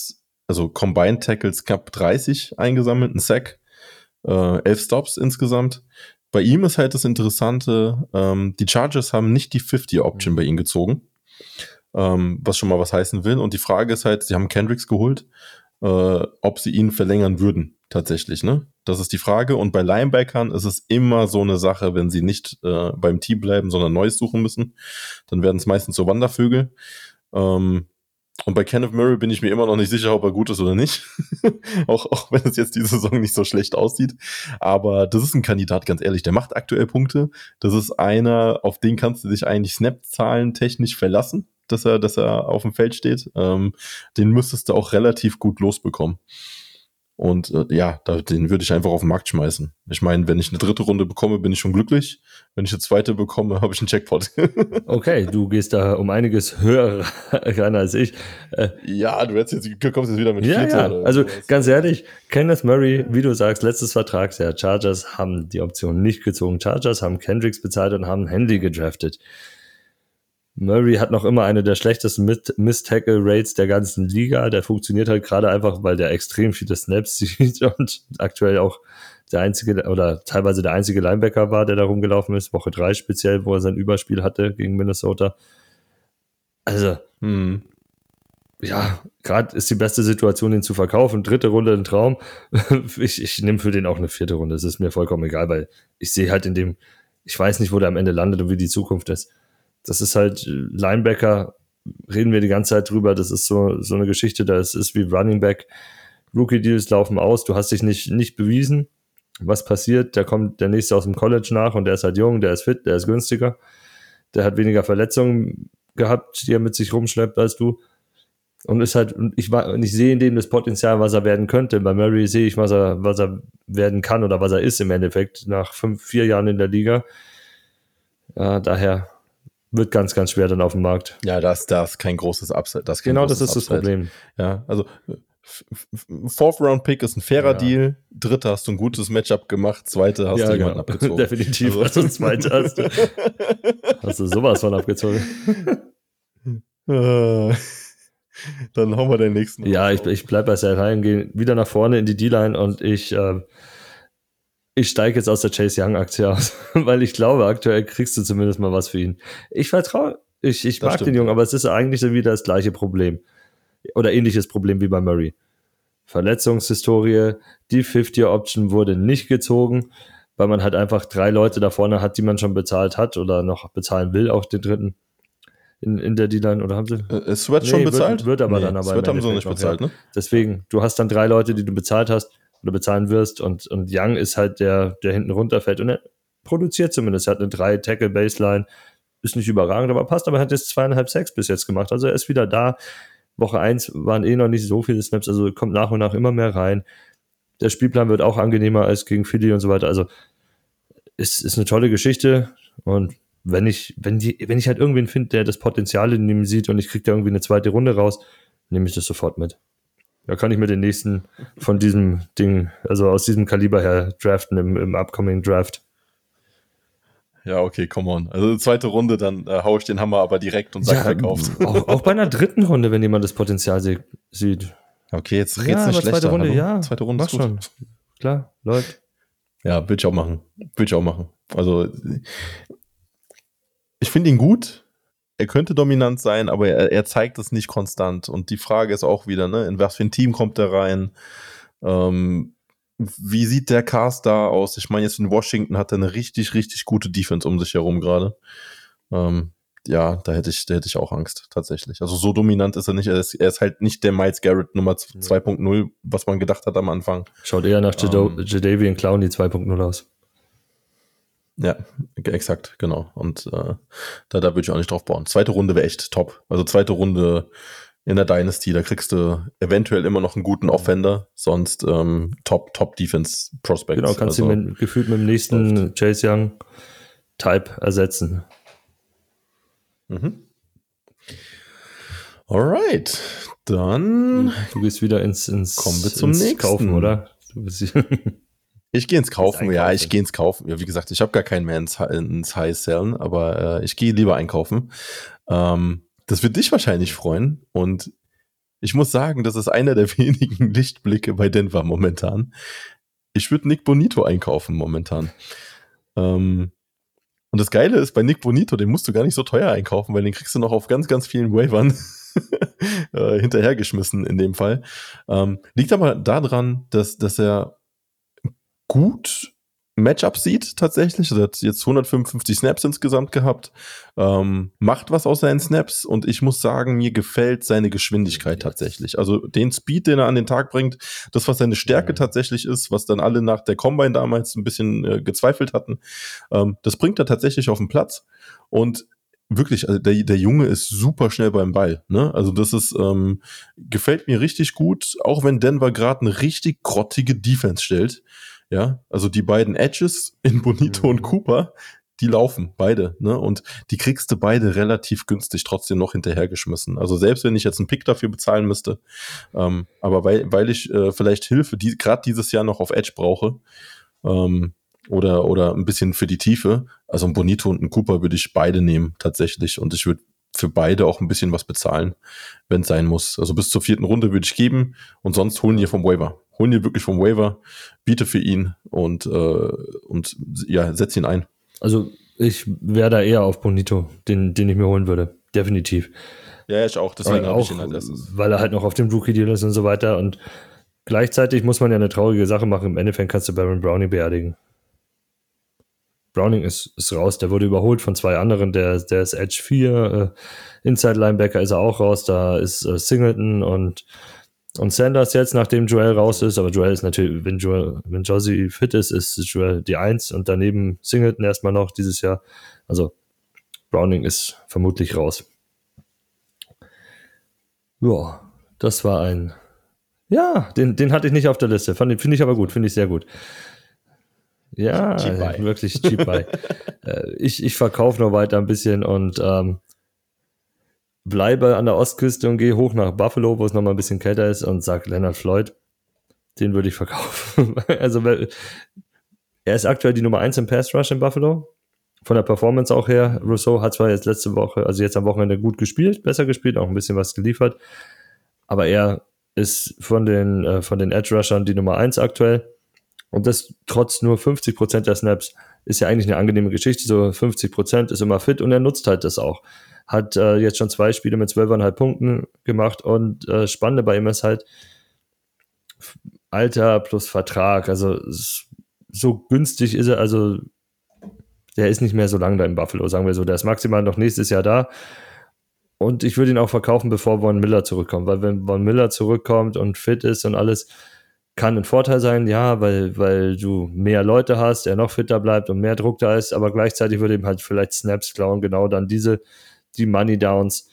also Combined Tackles knapp 30 eingesammelt, ein Sack, äh, 11 Stops insgesamt. Bei ihm ist halt das Interessante, ähm, die Chargers haben nicht die 50-Option bei ihm gezogen, ähm, was schon mal was heißen will. Und die Frage ist halt, sie haben Kendricks geholt, äh, ob sie ihn verlängern würden, tatsächlich, ne? Das ist die Frage. Und bei Linebackern ist es immer so eine Sache, wenn sie nicht äh, beim Team bleiben, sondern Neues suchen müssen, dann werden es meistens so Wandervögel. Ähm, und bei Kenneth Murray bin ich mir immer noch nicht sicher, ob er gut ist oder nicht. auch, auch wenn es jetzt die Saison nicht so schlecht aussieht. Aber das ist ein Kandidat, ganz ehrlich, der macht aktuell Punkte. Das ist einer, auf den kannst du dich eigentlich Snap-Zahlen technisch verlassen, dass er, dass er auf dem Feld steht. Ähm, den müsstest du auch relativ gut losbekommen. Und äh, ja, da, den würde ich einfach auf den Markt schmeißen. Ich meine, wenn ich eine dritte Runde bekomme, bin ich schon glücklich. Wenn ich eine zweite bekomme, habe ich einen Jackpot. okay, du gehst da um einiges höher ran als ich. Äh, ja, du jetzt, kommst jetzt wieder mit ja, ja. Also sowas. ganz ehrlich, Kenneth Murray, wie du sagst, letztes Vertragsjahr, Chargers haben die Option nicht gezogen. Chargers haben Kendricks bezahlt und haben Henry gedraftet. Murray hat noch immer eine der schlechtesten Miss-Tackle-Rates der ganzen Liga. Der funktioniert halt gerade einfach, weil der extrem viele Snaps sieht und aktuell auch der einzige oder teilweise der einzige Linebacker war, der da rumgelaufen ist. Woche drei speziell, wo er sein Überspiel hatte gegen Minnesota. Also, hm. ja, gerade ist die beste Situation, ihn zu verkaufen. Dritte Runde ein Traum. ich ich nehme für den auch eine vierte Runde. Es ist mir vollkommen egal, weil ich sehe halt in dem, ich weiß nicht, wo der am Ende landet und wie die Zukunft ist das ist halt Linebacker, reden wir die ganze Zeit drüber. Das ist so, so eine Geschichte, das ist wie Running Back. Rookie-Deals laufen aus, du hast dich nicht, nicht bewiesen. Was passiert? Da kommt der nächste aus dem College nach und der ist halt jung, der ist fit, der ist günstiger. Der hat weniger Verletzungen gehabt, die er mit sich rumschleppt als du. Und ist halt, und ich, und ich sehe in dem das Potenzial, was er werden könnte. Bei Murray sehe ich, was er, was er werden kann oder was er ist im Endeffekt nach fünf, vier Jahren in der Liga. Ja, daher wird ganz, ganz schwer dann auf dem Markt. Ja, das, das ist kein großes Upside. Das genau, das ist Upside. das Problem. Ja, also Fourth Round Pick ist ein fairer ja. Deal. Dritte hast du ein gutes Matchup gemacht. Zweite hast ja, du jemanden genau. abgezogen. Definitiv. Also, also zweite hast du, hast du sowas von abgezogen. Dann hauen wir den nächsten. Ja, ich, ich bleibe bei Seth und gehe wieder nach vorne in die D-Line und ich äh, ich steige jetzt aus der Chase Young Aktie aus, weil ich glaube, aktuell kriegst du zumindest mal was für ihn. Ich vertraue, ich, ich mag stimmt. den Jungen, aber es ist eigentlich so wieder das gleiche Problem. Oder ähnliches Problem wie bei Murray. Verletzungshistorie, die 50-Option wurde nicht gezogen, weil man halt einfach drei Leute da vorne hat, die man schon bezahlt hat oder noch bezahlen will, auch den dritten in, in der D-Line oder haben sie? Äh, Sweat nee, schon bezahlt? Wird, wird aber nee, dann aber. Sweat haben sie nicht bezahlt, ja. ne? Deswegen, du hast dann drei Leute, die du bezahlt hast oder bezahlen wirst. Und, und Young ist halt der, der hinten runterfällt. Und er produziert zumindest. Er hat eine 3-Tackle-Baseline. Ist nicht überragend, aber passt. Aber er hat jetzt zweieinhalb Sacks bis jetzt gemacht. Also er ist wieder da. Woche 1 waren eh noch nicht so viele Snaps. Also kommt nach und nach immer mehr rein. Der Spielplan wird auch angenehmer als gegen Philly und so weiter. Also ist, ist eine tolle Geschichte. Und wenn ich, wenn die, wenn ich halt irgendwen finde, der das Potenzial in ihm sieht und ich kriege da irgendwie eine zweite Runde raus, nehme ich das sofort mit. Da kann ich mir den nächsten von diesem Ding, also aus diesem Kaliber her draften im, im upcoming Draft. Ja, okay, come on. Also zweite Runde, dann äh, haue ich den Hammer aber direkt und sag ja, verkauft. Auch, auch bei einer dritten Runde, wenn jemand das Potenzial sie sieht. Okay, jetzt red's ja, nicht schlechter. Zweite Runde, Hallo? ja. Zweite Runde ist gut. schon. Klar, läuft. Ja, will ich auch machen. Will ich auch machen. Also ich finde ihn gut er könnte dominant sein, aber er, er, zeigt es nicht konstant. Und die Frage ist auch wieder, ne, in was für ein Team kommt er rein? Ähm, wie sieht der Cast da aus? Ich meine, jetzt in Washington hat er eine richtig, richtig gute Defense um sich herum gerade. Ähm, ja, da hätte ich, da hätte ich auch Angst, tatsächlich. Also so dominant ist er nicht. Er ist, er ist halt nicht der Miles Garrett Nummer 2.0, was man gedacht hat am Anfang. Schaut eher nach Jadavian um, Clowney 2.0 aus. Ja, exakt, genau. Und äh, da, da würde ich auch nicht drauf bauen. Zweite Runde wäre echt top. Also zweite Runde in der Dynasty, da kriegst du eventuell immer noch einen guten Offender, sonst ähm, Top, Top Defense Prospects. Genau, kannst also, du mit, gefühlt mit dem nächsten Chase Young Type ersetzen. Mhm. Alright, dann Du gehst wieder ins, ins, Kommen wir zum ins nächsten. Kaufen, oder? Du bist, Ich gehe ins Kaufen, ja, ich gehe ins Kaufen. Ja, wie gesagt, ich habe gar keinen mehr ins, ins High Sellen, aber äh, ich gehe lieber einkaufen. Ähm, das wird dich wahrscheinlich freuen und ich muss sagen, das ist einer der wenigen Lichtblicke bei Denver momentan. Ich würde Nick Bonito einkaufen momentan. Ähm, und das Geile ist, bei Nick Bonito, den musst du gar nicht so teuer einkaufen, weil den kriegst du noch auf ganz, ganz vielen Waivern äh, hinterhergeschmissen in dem Fall. Ähm, liegt aber daran, dass, dass er gut Matchup sieht tatsächlich. Er hat jetzt 155 Snaps insgesamt gehabt, ähm, macht was aus seinen Snaps und ich muss sagen, mir gefällt seine Geschwindigkeit tatsächlich. Also den Speed, den er an den Tag bringt, das, was seine Stärke tatsächlich ist, was dann alle nach der Combine damals ein bisschen äh, gezweifelt hatten, ähm, das bringt er tatsächlich auf den Platz und Wirklich, also der, der Junge ist super schnell beim Ball. Ne? Also das ist, ähm, gefällt mir richtig gut, auch wenn Denver gerade eine richtig grottige Defense stellt. Ja, also die beiden Edges in Bonito und Mhm. Cooper, die laufen beide, ne? Und die kriegst du beide relativ günstig trotzdem noch hinterhergeschmissen. Also selbst wenn ich jetzt einen Pick dafür bezahlen müsste, ähm, aber weil, weil ich äh, vielleicht Hilfe, die gerade dieses Jahr noch auf Edge brauche, ähm, oder, oder ein bisschen für die Tiefe, also ein Bonito und ein Cooper würde ich beide nehmen, tatsächlich. Und ich würde für beide auch ein bisschen was bezahlen, wenn es sein muss. Also bis zur vierten Runde würde ich geben und sonst holen ihr vom Waiver. Holen ihr wirklich vom Waiver, biete für ihn und, äh, und ja, setz ihn ein. also ich wäre da eher auf Bonito, den, den ich mir holen würde. Definitiv. Ja, ich auch, deswegen habe ich auch, ihn erstes. weil er halt noch auf dem Rookie-Deal ist und so weiter. Und gleichzeitig muss man ja eine traurige Sache machen. Im Endeffekt kannst du Baron Browning beerdigen. Browning ist, ist raus, der wurde überholt von zwei anderen, der, der ist Edge 4, äh, Inside Linebacker ist er auch raus, da ist äh, Singleton und, und Sanders jetzt, nachdem Joel raus ist, aber Joel ist natürlich, wenn Joel, wenn Josie fit ist, ist Joel die Eins und daneben Singleton erstmal noch dieses Jahr. Also Browning ist vermutlich raus. Ja, das war ein. Ja, den, den hatte ich nicht auf der Liste. Finde ich aber gut, finde ich sehr gut. Ja, Cheap wirklich cheap buy. äh, ich ich verkaufe noch weiter ein bisschen und ähm, bleibe an der Ostküste und gehe hoch nach Buffalo, wo es noch mal ein bisschen kälter ist und sag Leonard Floyd, den würde ich verkaufen. also er ist aktuell die Nummer 1 im Pass Rush in Buffalo. Von der Performance auch her. Rousseau hat zwar jetzt letzte Woche, also jetzt am Wochenende gut gespielt, besser gespielt, auch ein bisschen was geliefert. Aber er ist von den, äh, von den Edge Rushern die Nummer 1 aktuell. Und das trotz nur 50% der Snaps ist ja eigentlich eine angenehme Geschichte. So 50% ist immer fit und er nutzt halt das auch. Hat äh, jetzt schon zwei Spiele mit 12,5 Punkten gemacht und äh, Spannende bei ihm ist halt Alter plus Vertrag. Also so günstig ist er, also der ist nicht mehr so lange da in Buffalo, sagen wir so. Der ist maximal noch nächstes Jahr da. Und ich würde ihn auch verkaufen, bevor Von Miller zurückkommt, weil wenn Von Miller zurückkommt und fit ist und alles, kann ein Vorteil sein, ja, weil, weil du mehr Leute hast, er noch fitter bleibt und mehr Druck da ist, aber gleichzeitig würde ihm halt vielleicht Snaps klauen, genau dann diese, die Money Downs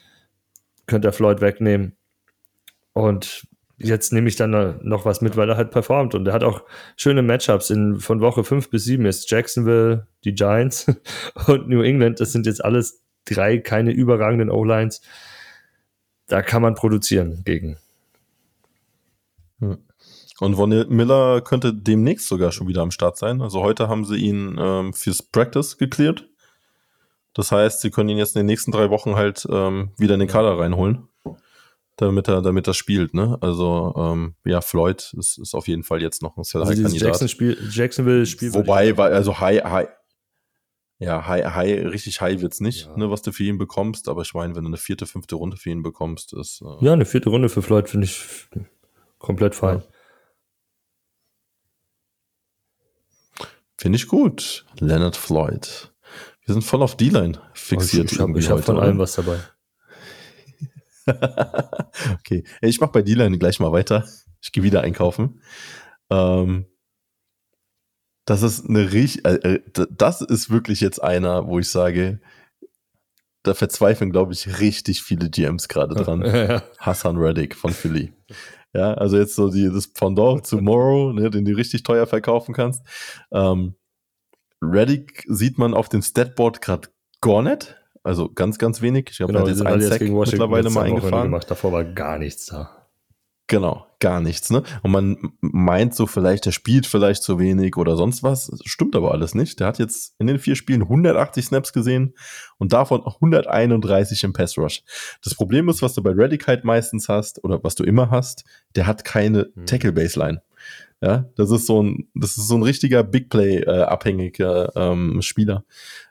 könnte er Floyd wegnehmen. Und jetzt nehme ich dann noch was mit, weil er halt performt und er hat auch schöne Matchups in, von Woche 5 bis 7 ist Jacksonville, die Giants und New England, das sind jetzt alles drei keine überragenden O-Lines. Da kann man produzieren gegen. Und Von Miller könnte demnächst sogar schon wieder am Start sein. Also heute haben sie ihn ähm, fürs Practice geklärt. Das heißt, sie können ihn jetzt in den nächsten drei Wochen halt ähm, wieder in den Kader reinholen, damit er, damit er spielt. Ne? Also ähm, ja, Floyd ist, ist auf jeden Fall jetzt noch ein Also dieses Sell-High-Kandidat. Jackson -Spiel, Jacksonville-Spiel. würde Wobei, also High, High, ja, High, High, richtig High wird's nicht, Ja. ne, was du für ihn bekommst, aber ich meine, wenn du eine vierte, fünfte Runde für ihn bekommst, ist, äh, Ja, eine vierte Runde für Floyd finde ich komplett fein. Finde ich gut. Leonard Floyd. Wir sind voll auf D-Line fixiert. ich ich habe hab von allem was dabei. okay, ich mache bei D-Line gleich mal weiter. Ich gehe wieder einkaufen. Ähm, das ist eine richtig, äh, das ist wirklich jetzt einer, wo ich sage, da verzweifeln, glaube ich, richtig viele GMs gerade dran. Hassan Reddick von Philly. Ja, also jetzt so die, das Pendant zu Morrow, ne, den du richtig teuer verkaufen kannst. Ähm, Reddick sieht man auf dem Statboard gerade gar nicht. Also ganz, ganz wenig. Ich habe genau, jetzt ein Sack mittlerweile mal eingefahren. Gemacht. Davor war gar nichts da. Genau, gar nichts, ne? Und man meint so vielleicht, der spielt vielleicht zu wenig oder sonst was. Stimmt aber alles nicht. Der hat jetzt in den vier Spielen 180 Snaps gesehen und davon 131 im Pass Rush. Das Problem ist, was du bei Reddick halt meistens hast oder was du immer hast, der hat keine hm. Tackle Baseline. Ja, das ist so ein, das ist so ein richtiger Big Play äh, abhängiger ähm, Spieler.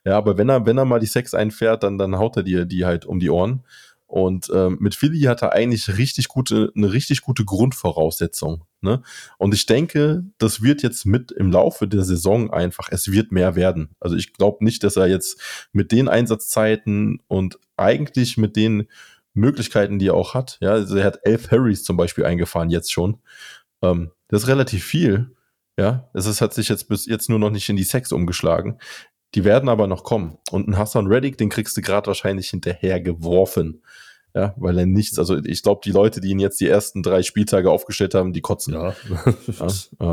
Ja, aber wenn er, wenn er mal die Sex einfährt, dann, dann haut er dir die halt um die Ohren. Und ähm, mit Philly hat er eigentlich richtig gute, eine richtig gute Grundvoraussetzung. Ne? Und ich denke, das wird jetzt mit im Laufe der Saison einfach, es wird mehr werden. Also ich glaube nicht, dass er jetzt mit den Einsatzzeiten und eigentlich mit den Möglichkeiten, die er auch hat, ja, also er hat elf Harrys zum Beispiel eingefahren jetzt schon. Ähm, das ist relativ viel. Ja, es hat sich jetzt bis jetzt nur noch nicht in die Sex umgeschlagen. Die werden aber noch kommen. Und ein Hassan Reddick, den kriegst du gerade wahrscheinlich hinterher geworfen. Ja, weil er nichts, also ich glaube, die Leute, die ihn jetzt die ersten drei Spieltage aufgestellt haben, die kotzen. Ja. ja,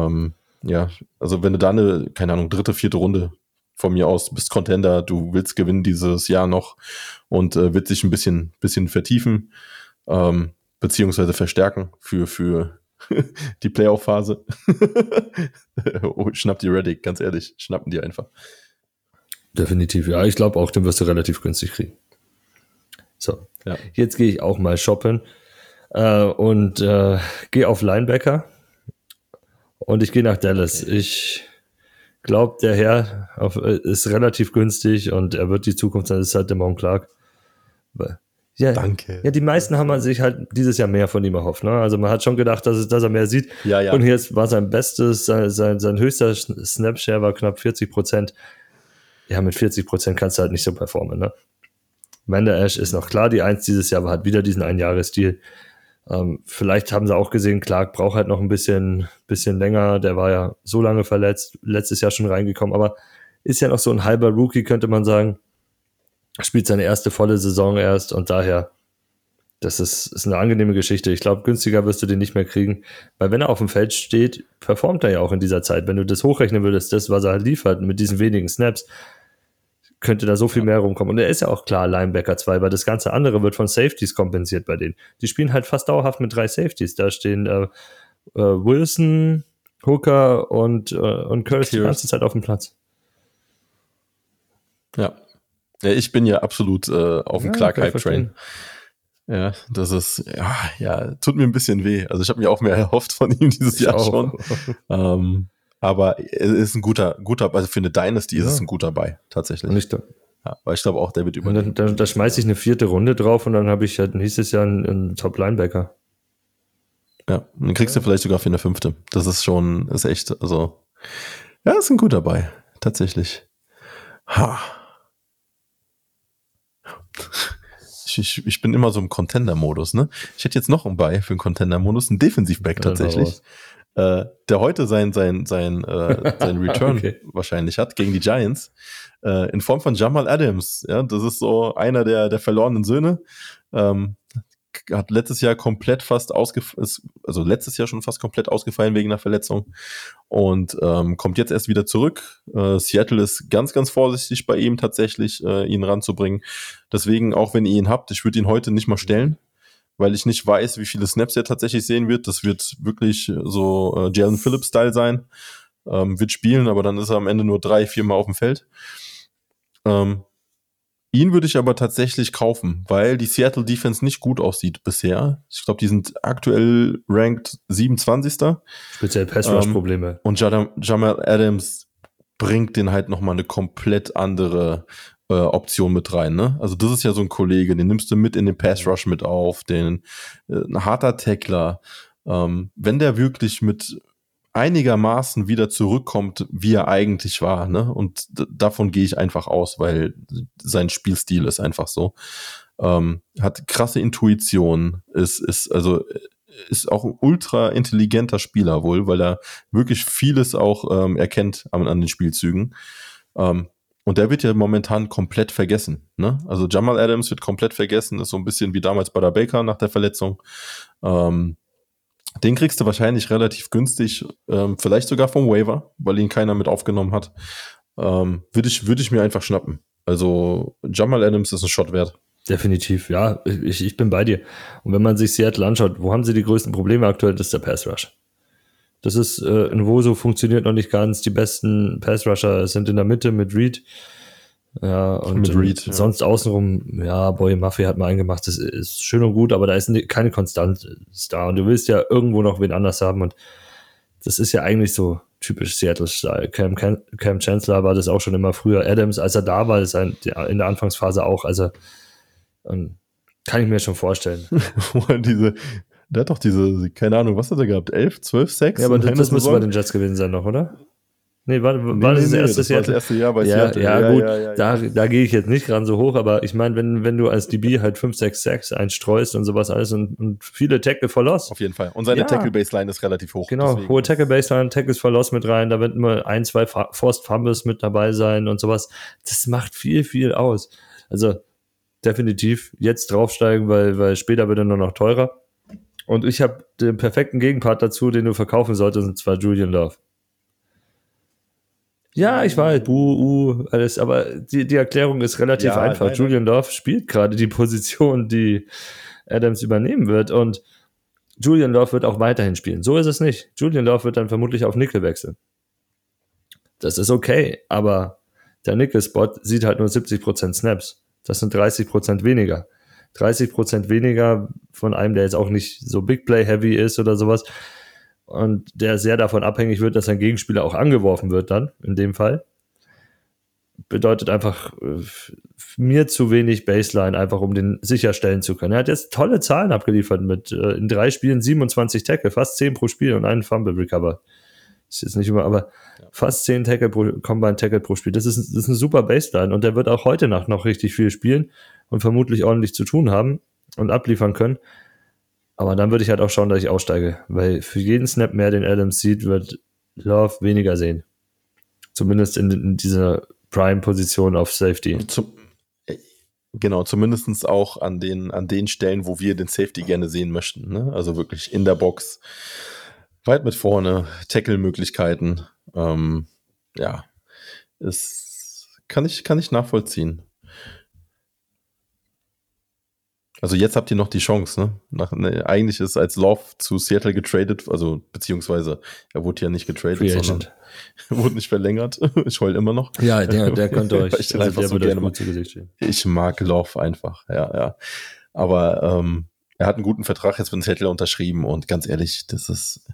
ähm, ja, also wenn du da eine, keine Ahnung, dritte, vierte Runde von mir aus bist Contender, du willst gewinnen dieses Jahr noch und äh, wird sich ein bisschen, bisschen vertiefen, ähm, beziehungsweise verstärken für, für die Playoff-Phase. oh, schnapp die Reddick, ganz ehrlich, schnappen die einfach. Definitiv, ja. Ich glaube auch, den wirst du relativ günstig kriegen. So, ja. jetzt gehe ich auch mal shoppen äh, und äh, gehe auf Linebacker und ich gehe nach Dallas. Ich glaube, der Herr auf, äh, ist relativ günstig und er wird die Zukunft sein. Das ist halt der Mount Clark. Ja, Danke. Ja, die meisten haben sich halt dieses Jahr mehr von ihm erhofft. Ne? Also man hat schon gedacht, dass, dass er mehr sieht. Ja, ja. Und jetzt war sein bestes, sein, sein, sein höchster Snapshare war knapp 40 Prozent ja, mit 40 Prozent kannst du halt nicht so performen, ne? Manda Ash ist noch klar, die Eins dieses Jahr, aber hat wieder diesen Einjahresdeal. Ähm, vielleicht haben sie auch gesehen, Clark braucht halt noch ein bisschen, bisschen länger. Der war ja so lange verletzt, letztes Jahr schon reingekommen, aber ist ja noch so ein halber Rookie, könnte man sagen. Spielt seine erste volle Saison erst und daher, das ist, ist eine angenehme Geschichte. Ich glaube, günstiger wirst du den nicht mehr kriegen, weil wenn er auf dem Feld steht, performt er ja auch in dieser Zeit. Wenn du das hochrechnen würdest, das, was er halt liefert mit diesen wenigen Snaps, könnte da so viel mehr rumkommen. Und er ist ja auch klar Linebacker 2, weil das ganze andere wird von Safeties kompensiert bei denen. Die spielen halt fast dauerhaft mit drei Safeties. Da stehen äh, äh, Wilson, Hooker und, äh, und Curse die ganze Zeit auf dem Platz. Ja. ja ich bin ja absolut äh, auf dem ja, Clark-Hype-Train. Ja, das ist, ja, ja, tut mir ein bisschen weh. Also ich habe mir auch mehr erhofft von ihm dieses ich Jahr auch. schon. ähm, aber es ist ein guter, guter, also für eine Dynasty ja. ist es ein guter bei, tatsächlich. Und ich, ja, weil ich glaube auch, der wird über. Da, da, da schmeiße ich eine vierte Runde drauf und dann habe ich halt nächstes Jahr einen, einen Top-Linebacker. Ja, und dann kriegst du vielleicht sogar für eine fünfte. Das ist schon, ist echt, also, ja, ist ein guter bei, tatsächlich. Ha. Ich, ich, ich bin immer so im Contender-Modus, ne? Ich hätte jetzt noch einen bei für einen Contender-Modus, einen Defensive-Back tatsächlich äh, der heute sein, sein, sein, äh, sein Return okay. wahrscheinlich hat gegen die Giants, äh, in Form von Jamal Adams. Ja, das ist so einer der, der verlorenen Söhne. Ähm, hat letztes Jahr komplett fast ausgefallen, also letztes Jahr schon fast komplett ausgefallen wegen einer Verletzung und ähm, kommt jetzt erst wieder zurück. Äh, Seattle ist ganz, ganz vorsichtig bei ihm tatsächlich, äh, ihn ranzubringen. Deswegen, auch wenn ihr ihn habt, ich würde ihn heute nicht mal stellen weil ich nicht weiß, wie viele Snaps er tatsächlich sehen wird. Das wird wirklich so äh, Jalen Phillips-Style sein. Ähm, wird spielen, aber dann ist er am Ende nur drei, vier Mal auf dem Feld. Ähm, ihn würde ich aber tatsächlich kaufen, weil die Seattle Defense nicht gut aussieht bisher. Ich glaube, die sind aktuell ranked 27. Speziell Pass-Rush-Probleme. Ähm, und Jamal Adams bringt den halt nochmal eine komplett andere äh, Option mit rein. Ne? Also das ist ja so ein Kollege, den nimmst du mit in den Pass Rush mit auf, den äh, ein harter Tackler. Ähm, wenn der wirklich mit einigermaßen wieder zurückkommt, wie er eigentlich war, ne? Und davon gehe ich einfach aus, weil sein Spielstil ist einfach so. Ähm, hat krasse Intuition, ist, ist, also ist auch ein ultra intelligenter Spieler wohl, weil er wirklich vieles auch ähm, erkennt an, an den Spielzügen. Ähm, und der wird ja momentan komplett vergessen. Ne? Also Jamal Adams wird komplett vergessen, ist so ein bisschen wie damals bei der Baker nach der Verletzung. Ähm, den kriegst du wahrscheinlich relativ günstig, ähm, vielleicht sogar vom Waiver, weil ihn keiner mit aufgenommen hat. Ähm, Würde ich, würd ich mir einfach schnappen. Also Jamal Adams ist ein Shot wert. Definitiv, ja, ich, ich bin bei dir. Und wenn man sich Seattle anschaut, wo haben sie die größten Probleme aktuell? Das ist der Pass Rush. Das ist, äh, in Woso funktioniert noch nicht ganz. Die besten Pass Rusher sind in der Mitte mit Reed. Ja, und Mit Reed, ja. sonst außenrum, ja, Boy Mafia hat mal eingemacht, das ist schön und gut, aber da ist keine Konstanz da. Und du willst ja irgendwo noch wen anders haben. Und das ist ja eigentlich so typisch Seattle-Style. Cam, Cam, Cam Chancellor war das auch schon immer früher. Adams, als er da war, ist er in der Anfangsphase auch. Also ähm, kann ich mir schon vorstellen. Wo diese, der hat doch diese, keine Ahnung, was hat er gehabt? 11, 12, 6? Ja, aber das, das müsste bei den Jets gewesen sein noch, oder? Nee, war, war Nee, das nee, das das war das erste Jahr bei ja, Seattle. Ja, Ja, gut, ja, ja, da, da gehe ich jetzt nicht ran so hoch, aber ich meine, wenn, wenn du als DB halt 5, 6, 6 einstreust und sowas alles und, und viele Tackle for Loss. Auf jeden Fall. Und seine. Tackle-Baseline ist relativ hoch. Genau, deswegen. hohe Tackle Baseline, Tackles for Loss mit rein, da wird immer ein, zwei Forced Fumbles mit dabei sein und sowas. Das macht viel, viel aus. Also definitiv jetzt draufsteigen, weil, weil später wird er nur noch teurer. Und ich habe den perfekten Gegenpart dazu, den du verkaufen solltest, und zwar Julian Love. Ja, ich weiß, buh, uh, alles, aber die, die Erklärung ist relativ Ja, einfach. nein, Julian Love spielt gerade die Position, die Adams übernehmen wird und Julian Love wird auch weiterhin spielen. So ist es nicht. Julian Love wird dann vermutlich auf Nickel wechseln. Das ist okay, aber der Nickel-Spot sieht halt nur 70% Snaps. Das sind 30% weniger. 30% weniger von einem, der jetzt auch nicht so Big Play-heavy ist oder sowas und der sehr davon abhängig wird, dass sein Gegenspieler auch angeworfen wird dann, in dem Fall. Bedeutet einfach äh, mir zu wenig Baseline, einfach um den sicherstellen zu können. Er hat jetzt tolle Zahlen abgeliefert mit äh, in drei Spielen 27 Tackle, fast 10 pro Spiel und einen Fumble Recover. Ist jetzt nicht immer, aber fast 10 Tackle pro, Combined Tackle pro Spiel. Das ist, das ist eine super Baseline und der wird auch heute Nacht noch richtig viel spielen und vermutlich ordentlich zu tun haben und abliefern können. Aber dann würde ich halt auch schauen, dass ich aussteige, weil für jeden Snap mehr, den Adams sieht, wird Love weniger sehen. Zumindest in, in dieser Prime-Position auf Safety. Zum, genau, zumindest auch an den, an den Stellen, wo wir den Safety gerne sehen möchten. Ne? Also wirklich in der Box, weit mit vorne, Tackle-Möglichkeiten. Ähm, ja, es kann ich, kann ich nachvollziehen. Also jetzt habt ihr noch die Chance, ne? Nach, ne eigentlich ist als Love zu Seattle getradet, also beziehungsweise er wurde ja nicht getradet, Free sondern wurde nicht verlängert. ich heul immer noch. Ja, der, der könnte euch, ich also einfach der so würde euch gerne gut zu Gesicht stehen. Ich mag Love einfach, ja, ja. Aber ähm, er hat einen guten Vertrag jetzt mit Seattle unterschrieben und ganz ehrlich, das ist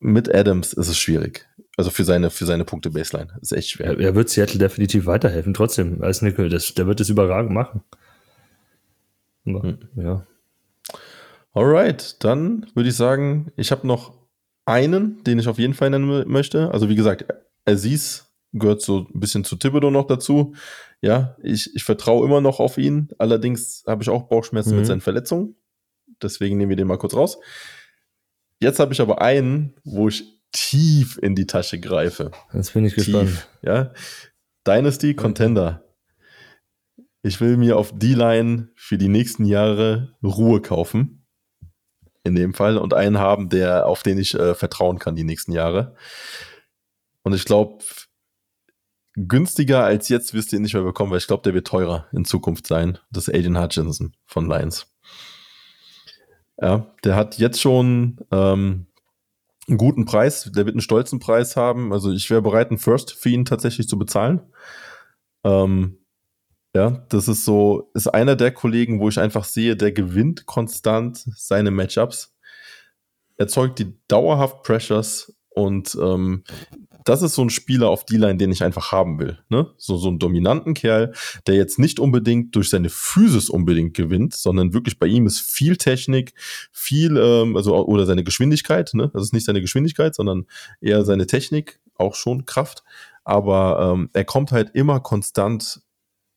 mit Adams ist es schwierig. Also für seine, für seine Punkte Baseline. Ist echt schwer. Er, er wird Seattle definitiv weiterhelfen, trotzdem, als Nickel. Das, der wird es überragend machen. Aber, Hm. Ja. Alright, dann würde ich sagen, ich habe noch einen, den ich auf jeden Fall nennen mö- möchte. Also wie gesagt, Aziz gehört so ein bisschen zu Thibodeau noch dazu. Ja, ich, ich vertraue immer noch auf ihn. Allerdings habe ich auch Bauchschmerzen Mhm. mit seinen Verletzungen. Deswegen nehmen wir den mal kurz raus. Jetzt habe ich aber einen, wo ich tief in die Tasche greife. Jetzt bin ich gespannt. Tief, ja. Dynasty Contender. Ich will mir auf die Line für die nächsten Jahre Ruhe kaufen. In dem Fall. Und einen haben, der, auf den ich äh, vertrauen kann die nächsten Jahre. Und ich glaube, günstiger als jetzt wirst du ihn nicht mehr bekommen, weil ich glaube, der wird teurer in Zukunft sein. Das ist Aiden Hutchinson von Lions. Ja, der hat jetzt schon ähm, einen guten Preis, der wird einen stolzen Preis haben. Also ich wäre bereit, einen First für ihn tatsächlich zu bezahlen. Ähm, ja, das ist so, ist einer der Kollegen, wo ich einfach sehe, der gewinnt konstant seine Matchups, erzeugt die dauerhaft Pressures und ähm, das ist so ein Spieler auf die Line, den ich einfach haben will. Ne? So, so einen dominanten Kerl, der jetzt nicht unbedingt durch seine Physis unbedingt gewinnt, sondern wirklich bei ihm ist viel Technik, viel, ähm, also oder seine Geschwindigkeit, ne? Das ist nicht seine Geschwindigkeit, sondern eher seine Technik, auch schon Kraft. Aber ähm, er kommt halt immer konstant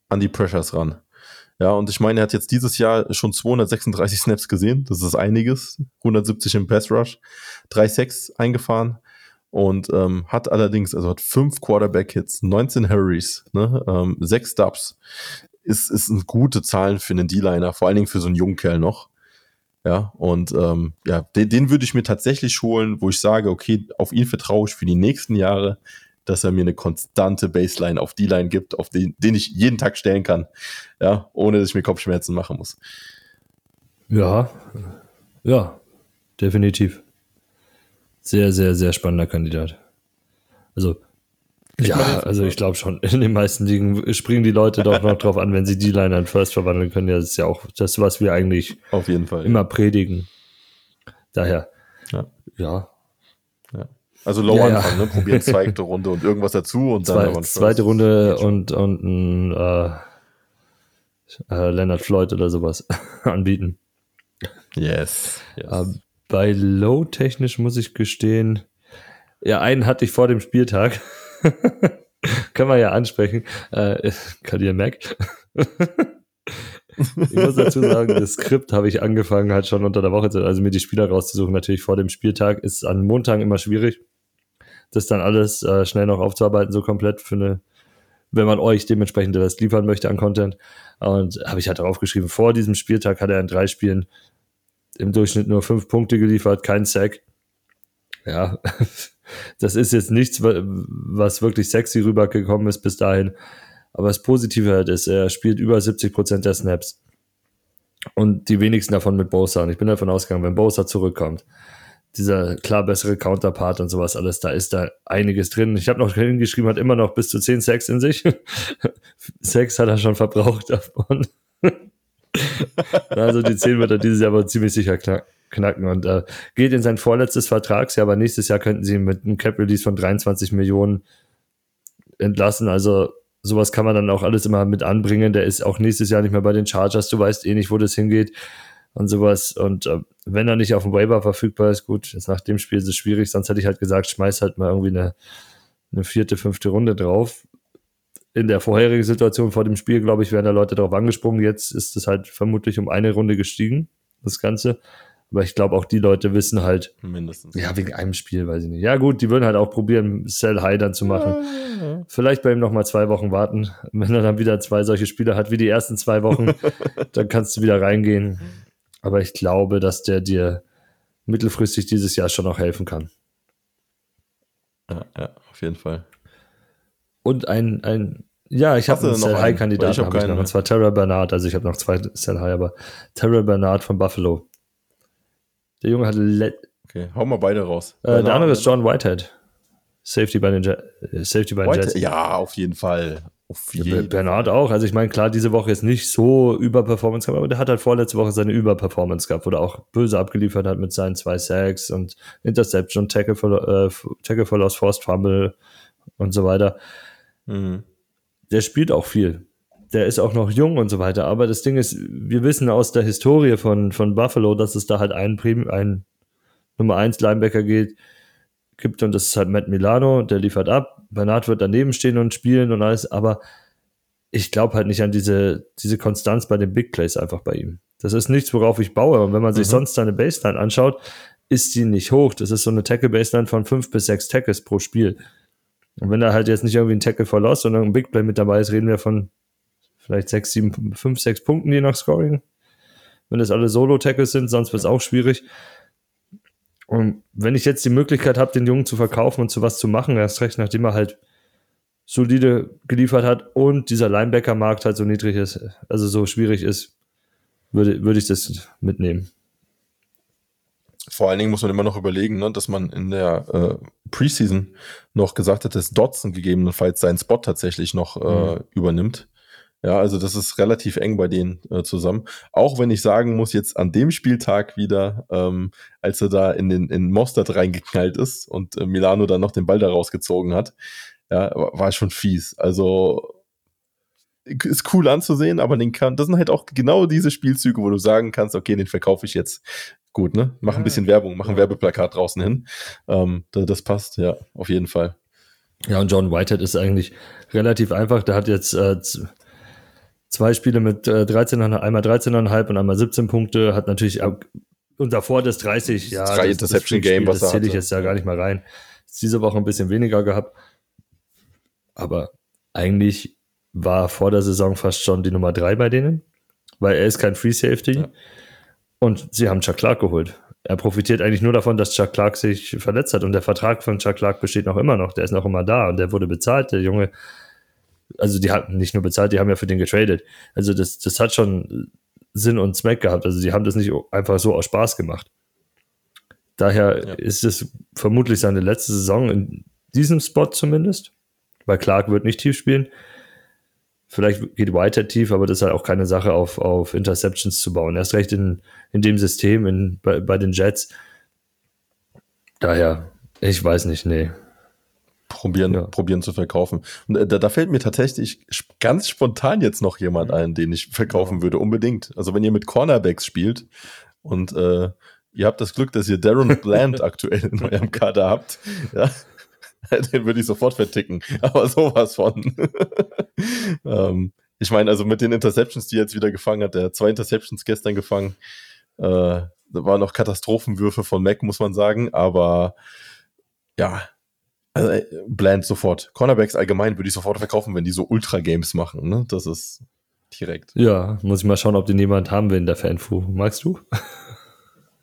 an die Pressures ran. Ja, und ich meine, er hat jetzt dieses Jahr schon 236 Snaps gesehen. Das ist einiges. 170 im Pass Rush, 3 Sacks eingefahren und ähm, hat allerdings, also hat fünf Quarterback-Hits, 19 Hurries, ne, ähm, Dubs. Ist, ist ein gute Zahlen für einen D-Liner, vor allen Dingen für so einen jungen Kerl noch. Ja, und ähm, ja, den, den würde ich mir tatsächlich holen, wo ich sage, okay, auf ihn vertraue ich für die nächsten Jahre, dass er mir eine konstante Baseline auf D-Line gibt, auf den, den ich jeden Tag stellen kann, ja, ohne dass ich mir Kopfschmerzen machen muss. Ja, ja, definitiv. Sehr, sehr, sehr spannender Kandidat. Also, ich ja, meine, also ich glaube schon, in den meisten Ligen springen die Leute doch noch drauf an, wenn sie die Line an First verwandeln können. Ja, das ist ja auch das, was wir eigentlich auf jeden Fall immer ja. predigen. Daher, ja. ja. Also low ja, anfangen, ne? Probieren zweite Runde und irgendwas dazu und dann Zwei, zweite Runde und, und ein äh, äh, Leonard Floyd oder sowas anbieten. Yes. yes. Äh, bei Low technisch muss ich gestehen, ja, einen hatte ich vor dem Spieltag. Können wir ja ansprechen. Äh, Kadir Mac. ich muss dazu sagen, das Skript habe ich angefangen halt schon unter der Woche, also mir die Spieler rauszusuchen. Natürlich vor dem Spieltag ist an Montag immer schwierig, das dann alles äh, schnell noch aufzuarbeiten, so komplett für eine, wenn man euch dementsprechend das liefern möchte an Content. Und habe ich halt darauf geschrieben, vor diesem Spieltag hat er in drei Spielen im Durchschnitt nur fünf Punkte geliefert, kein Sack. Ja, das ist jetzt nichts, was wirklich sexy rübergekommen ist bis dahin. Aber das Positive halt ist, er spielt über 70 Prozent der Snaps. Und die wenigsten davon mit Bosa. Und ich bin davon ausgegangen, wenn Bosa zurückkommt, dieser klar bessere Counterpart und sowas alles, da ist da einiges drin. Ich habe noch hingeschrieben, hat immer noch bis zu 10 Sex in sich. Sex hat er schon verbraucht davon. also die 10 wird er dieses Jahr aber ziemlich sicher knacken und äh, geht in sein vorletztes Vertragsjahr, aber nächstes Jahr könnten sie ihn mit einem Cap Release von 23 Millionen entlassen. Also sowas kann man dann auch alles immer mit anbringen. Der ist auch nächstes Jahr nicht mehr bei den Chargers. Du weißt eh nicht, wo das hingeht und sowas. Und äh, wenn er nicht auf dem Waiver verfügbar ist, gut, jetzt nach dem Spiel ist es schwierig. Sonst hätte ich halt gesagt, schmeiß halt mal irgendwie eine, eine vierte, fünfte Runde drauf in der vorherigen Situation vor dem Spiel, glaube ich, wären da Leute darauf angesprungen. Jetzt ist es halt vermutlich um eine Runde gestiegen, das Ganze. Aber ich glaube, auch die Leute wissen halt, mindestens. Ja, wegen einem Spiel, weiß ich nicht. Ja, gut, die würden halt auch probieren, Sell High dann zu machen. Ja. Vielleicht bei ihm nochmal zwei Wochen warten. Wenn er dann wieder zwei solche Spiele hat wie die ersten zwei Wochen, dann kannst du wieder reingehen. Aber ich glaube, dass der dir mittelfristig dieses Jahr schon noch helfen kann. Ja, ja, auf jeden Fall. Und ein, ein ja, ich habe einen Sell High Kandidaten, ich, hab ich noch, und zwar Terra Bernard. Also ich habe noch zwei Sell High, aber Terra Bernard von Buffalo. Der Junge hat. Okay, hau mal beide raus. Äh, der andere ist John Whitehead. Safety bei den, Je äh, Safety bei den Jets. Ja, auf jeden Fall. Auf jeden Bernard auch. Also ich meine, klar, diese Woche ist nicht so Überperformance gehabt, aber der hat halt vorletzte Woche seine Überperformance gehabt, wo er auch böse abgeliefert hat mit seinen zwei Sacks und Interception, Tackle for, äh, Tackle for Lost, Forced Fumble und so weiter. Mhm. Der spielt auch viel. Der ist auch noch jung und so weiter. Aber das Ding ist, wir wissen aus der Historie von, von Buffalo, dass es da halt einen, Prim einen Nummer 1 Linebacker geht, gibt und das ist halt Matt Milano, der liefert ab. Bernard wird daneben stehen und spielen und alles, aber ich glaube halt nicht an diese, diese Konstanz bei den Big Plays einfach bei ihm. Das ist nichts, worauf ich baue. Und wenn man sich mhm. sonst seine Baseline anschaut, ist die nicht hoch. Das ist so eine Tackle-Baseline von fünf bis sechs Tackles pro Spiel. Und wenn da halt jetzt nicht irgendwie ein Tackle for Loss, sondern ein Big Play mit dabei ist, reden wir von vielleicht sechs, sieben, fünf, sechs Punkten je nach Scoring. Wenn das alle Solo-Tackles sind, sonst wird es auch schwierig. Und wenn ich jetzt die Möglichkeit habe, den Jungen zu verkaufen und zu was zu machen, erst recht, nachdem er halt solide geliefert hat und dieser Linebacker-Markt halt so niedrig ist, also so schwierig ist, würde, würde ich das mitnehmen vor allen Dingen muss man immer noch überlegen, ne, dass man in der äh, Preseason noch gesagt hat, dass Dodson gegebenenfalls seinen Spot tatsächlich noch äh, mhm. übernimmt. Ja, also das ist relativ eng bei denen äh, zusammen. Auch wenn ich sagen muss, jetzt an dem Spieltag wieder, ähm, als er da in den in Mostert reingeknallt ist und äh, Milano dann noch den Ball da rausgezogen hat, ja, war schon fies. Also ist cool anzusehen, aber den kann, das sind halt auch genau diese Spielzüge, wo du sagen kannst, okay, den verkaufe ich jetzt gut, ne? Mach ein bisschen Werbung, mach ein Werbeplakat draußen hin. Ähm, das passt, ja, auf jeden Fall. Ja, und John Whitehead ist eigentlich relativ einfach. Der hat jetzt äh, zwei Spiele mit äh, 13, einmal 13,5 und einmal 17 Punkte, hat natürlich und davor das 30, ja, drei das, Interception das Game, was das zähle ich jetzt ja gar nicht mal rein. Ist diese Woche ein bisschen weniger gehabt, aber eigentlich war vor der Saison fast schon die Nummer drei bei denen, weil er ist kein Free Safety Ja. und sie haben Chuck Clark geholt. Er profitiert eigentlich nur davon, dass Chuck Clark sich verletzt hat und der Vertrag von Chuck Clark besteht noch immer noch. Der ist noch immer da und der wurde bezahlt. Der Junge, also die hatten nicht nur bezahlt, die haben ja für den getradet. Also das, das hat schon Sinn und Zweck gehabt. Also die haben das nicht einfach so aus Spaß gemacht. Daher Ja. ist es vermutlich seine letzte Saison in diesem Spot zumindest, weil Clark wird nicht tief spielen. Vielleicht geht Whitehead tief, aber das ist halt auch keine Sache, auf, auf Interceptions zu bauen. Erst recht in, in dem System, in, bei, bei den Jets. Daher, ich weiß nicht, nee. Probieren, Ja. probieren zu verkaufen. Und äh, da, da fällt mir tatsächlich ganz spontan jetzt noch jemand Mhm. ein, den ich verkaufen würde, unbedingt. Also wenn ihr mit Cornerbacks spielt und äh, ihr habt das Glück, dass ihr Darren Bland aktuell in eurem Kader habt, ja, den würde ich sofort verticken. Aber sowas von. ähm, ich meine, also mit den Interceptions, die er jetzt wieder gefangen hat, der hat zwei Interceptions gestern gefangen, äh, da waren noch Katastrophenwürfe von Mac, muss man sagen, aber ja, also äh, Bland sofort. Cornerbacks allgemein würde ich sofort verkaufen, wenn die so Ultra-Games machen. Ne? Das ist direkt. Ja, muss ich mal schauen, ob den jemand haben will in der Fanfu. Magst du?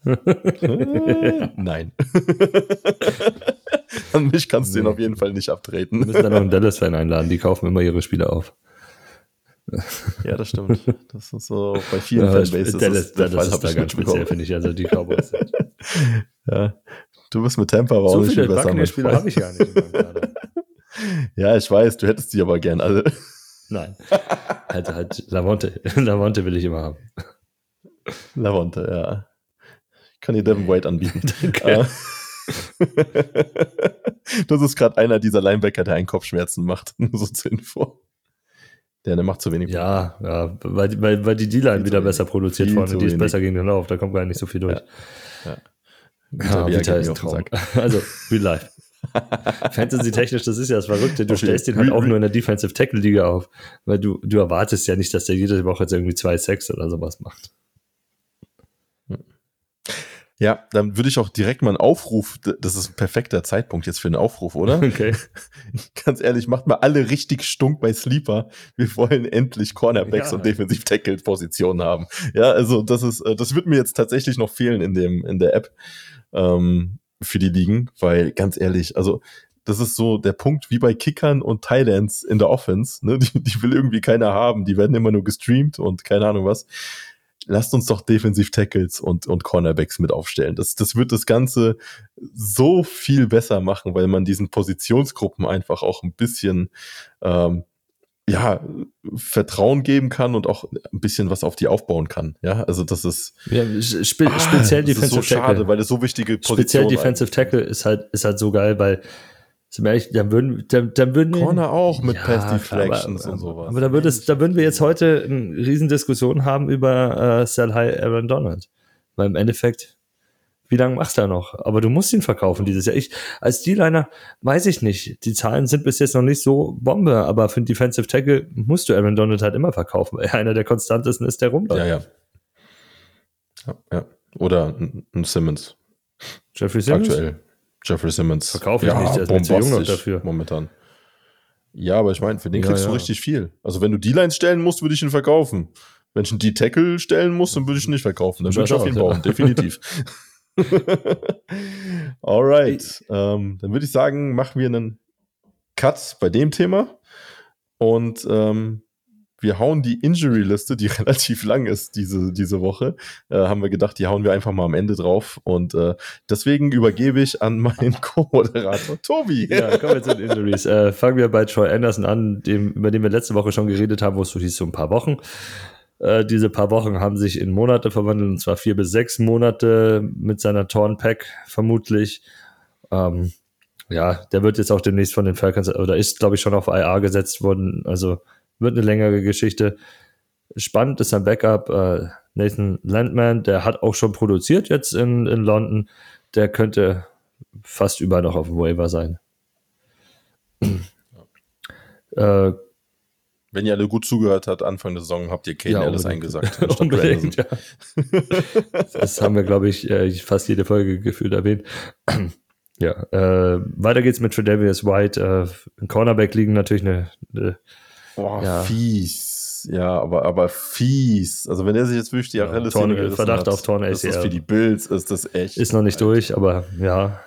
Äh, Nein. An mich kannst du den Nee. auf jeden Fall nicht Wir abtreten. müssen dann noch einen Dallas-Fan einladen, die kaufen immer ihre Spiele auf. Ja, das stimmt. Das ist so bei vielen Ja, Fanbases Dallas, ist Dallas Fall, ist da ganz speziell, finde ich. Also die Cowboys. Ja. Du bist mit Tampa aber auch so nicht viel besser. Freund. habe ich gar nicht. Ja, ich weiß, du hättest die aber gern alle. Nein. Halt, halt, Lavonte. Lavonte will ich immer haben. Lavonte, ja. Ich kann dir Devin White anbieten. Danke. Äh, das ist gerade einer dieser Linebacker, der einen Kopfschmerzen macht. Nur so zur Info. Der, der macht zu wenig. Ja, ja, weil, weil, weil die D-Line wieder besser produziert vorne, die ist wenig. besser gegen den Lauf, da kommt gar nicht so viel durch. Ja. Ja, Vita Vita ist den Traum. Also, real life. Fantasy-technisch, das ist ja das Verrückte. Du Okay. stellst ihn halt auch nur in der Defensive Tackle-Liga auf, weil du, du erwartest ja nicht, dass der jede Woche jetzt irgendwie zwei Sacks oder sowas macht. Ja, dann würde ich auch direkt mal einen Aufruf, das ist ein perfekter Zeitpunkt jetzt für einen Aufruf, oder? Okay. Ganz ehrlich, macht mal alle richtig stunk bei Sleeper. Wir wollen endlich Cornerbacks Ja. und Defensiv Tackle Positionen haben. Ja, also das ist, äh, das wird mir jetzt tatsächlich noch fehlen in dem, in der App, ähm, für die Ligen, weil ganz ehrlich, also das ist so der Punkt wie bei Kickern und Thailands in der Offense, ne? die, die will irgendwie keiner haben, die werden immer nur gestreamt und keine Ahnung was. Lasst uns doch Defensiv Tackles und, und Cornerbacks mit aufstellen. Das, das wird das Ganze so viel besser machen, weil man diesen Positionsgruppen einfach auch ein bisschen ähm, ja, Vertrauen geben kann und auch ein bisschen was auf die aufbauen kann. Ja, also das ist Ja, spe Ah, speziell das ist so Defensive schade, Tackle. weil es so wichtige Speziell Positionen Defensive Tackle ist halt, ist halt so geil, weil, wir ehrlich, dann würden, dann, dann würden wir- Corner auch mit Ja, Pass Deflections aber, und sowas. Aber da, würde es, da würden wir jetzt heute eine riesen Diskussion haben über äh, Sell High Aaron Donald. Weil im Endeffekt, wie lange machst du da noch? Aber du musst ihn verkaufen dieses Jahr. Ich, als D-Liner weiß ich nicht. Die Zahlen sind bis jetzt noch nicht so Bombe, aber für den Defensive Tackle musst du Aaron Donald halt immer verkaufen, weil er einer der konstantesten ist, der rumläuft. ja, ja. ja, ja. Oder ein Simmons. Jeffrey Simmons? Aktuell. Jeffrey Simmons. Verkaufe ich nicht, der ist zu jung noch dafür. Momentan. Ja, aber ich meine, für den Ja, kriegst du ja. richtig viel. Also wenn du D-Lines stellen musst, würde ich ihn verkaufen. Wenn ich einen D-Tackle stellen muss, dann würde ich ihn nicht verkaufen. Dann würde ich auf ihn ja. bauen, definitiv. Alright. Ähm, dann würde ich sagen, machen wir einen Cut bei dem Thema. Und ähm, wir hauen die Injury-Liste, die relativ lang ist diese, diese Woche, äh, haben wir gedacht, die hauen wir einfach mal am Ende drauf. Und äh, deswegen übergebe ich an meinen Co-Moderator Tobi. Ja, kommen wir zu den Injuries. Äh, fangen wir bei Troy Anderson an, dem, über den wir letzte Woche schon geredet haben, wo es so hieß, so ein paar Wochen. Äh, diese paar Wochen haben sich in Monate verwandelt, und zwar vier bis sechs Monate mit seiner Torn-Pack vermutlich. Ähm, ja, der wird jetzt auch demnächst von den Falcons, oder ist, glaube ich, schon auf IR gesetzt worden. Also wird eine längere Geschichte. Spannend ist sein Backup, äh, Nathan Landman, der hat auch schon produziert jetzt in, in London. Der könnte fast überall noch auf dem Waiver sein. äh, Wenn ihr alle gut zugehört habt, Anfang der Saison habt ihr Kane Ja, alles unbedingt. eingesagt. Unbedingt, ja. Das haben wir, glaube ich, äh, fast jede Folge gefühlt erwähnt. Ja, äh, weiter geht's mit Tredavious White. Äh, in Cornerback liegen natürlich eine, eine Boah, Ja. fies. Ja, aber, aber fies. Also wenn er sich jetzt wirklich die Ja, Achillessehne Torn- Verdacht hat, auf Torn Das ist ACL. für die Bills, ist das echt. ist noch nicht durch, aber ja,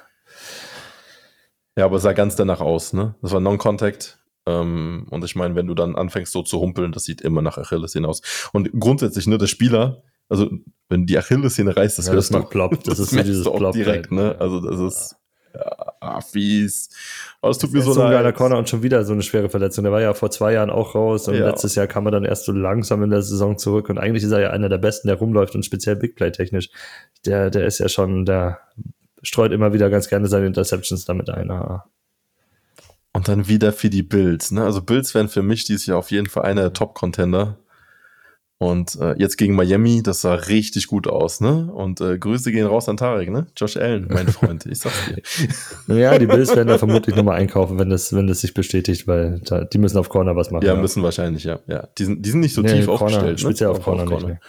Ja, aber es sah ganz danach aus, ne? Das war Non-Contact. Ähm, und ich meine, wenn du dann anfängst so zu humpeln, das sieht immer nach Achillessehne aus. Und grundsätzlich, ne, der Spieler, also wenn die Achillessehne reißt, das, Ja, das hörst du. macht Plopp. Das ist so merkst dieses du auch Plopp direkt, ne? Also das ist ja, ah, fies. Aber es tut mir ist so so ein geiler leid. Corner und schon wieder so eine schwere Verletzung. Der war ja vor zwei Jahren auch raus und Ja. letztes Jahr kam er dann erst so langsam in der Saison zurück und eigentlich ist er ja einer der Besten, der rumläuft und speziell Big Play technisch. Der, der ist ja schon, der streut immer wieder ganz gerne seine Interceptions damit ein. Und dann wieder für die Bills. Ne? Also Bills wären für mich dieses Jahr auf jeden Fall einer der Top-Contender. Und äh, jetzt gegen Miami, das sah richtig gut aus. Ne? Und äh, Grüße gehen raus an Tarek, ne? Josh Allen, mein Freund, ich sag's dir. Naja, die Bills werden da vermutlich nochmal einkaufen, wenn das, wenn das sich bestätigt, weil da, die müssen auf Corner was machen. Ja, müssen wahrscheinlich, ja. ja. Die, sind, die sind nicht so Nee, tief Corner, aufgestellt. Speziell ne? auf Corner, nicht. Ne?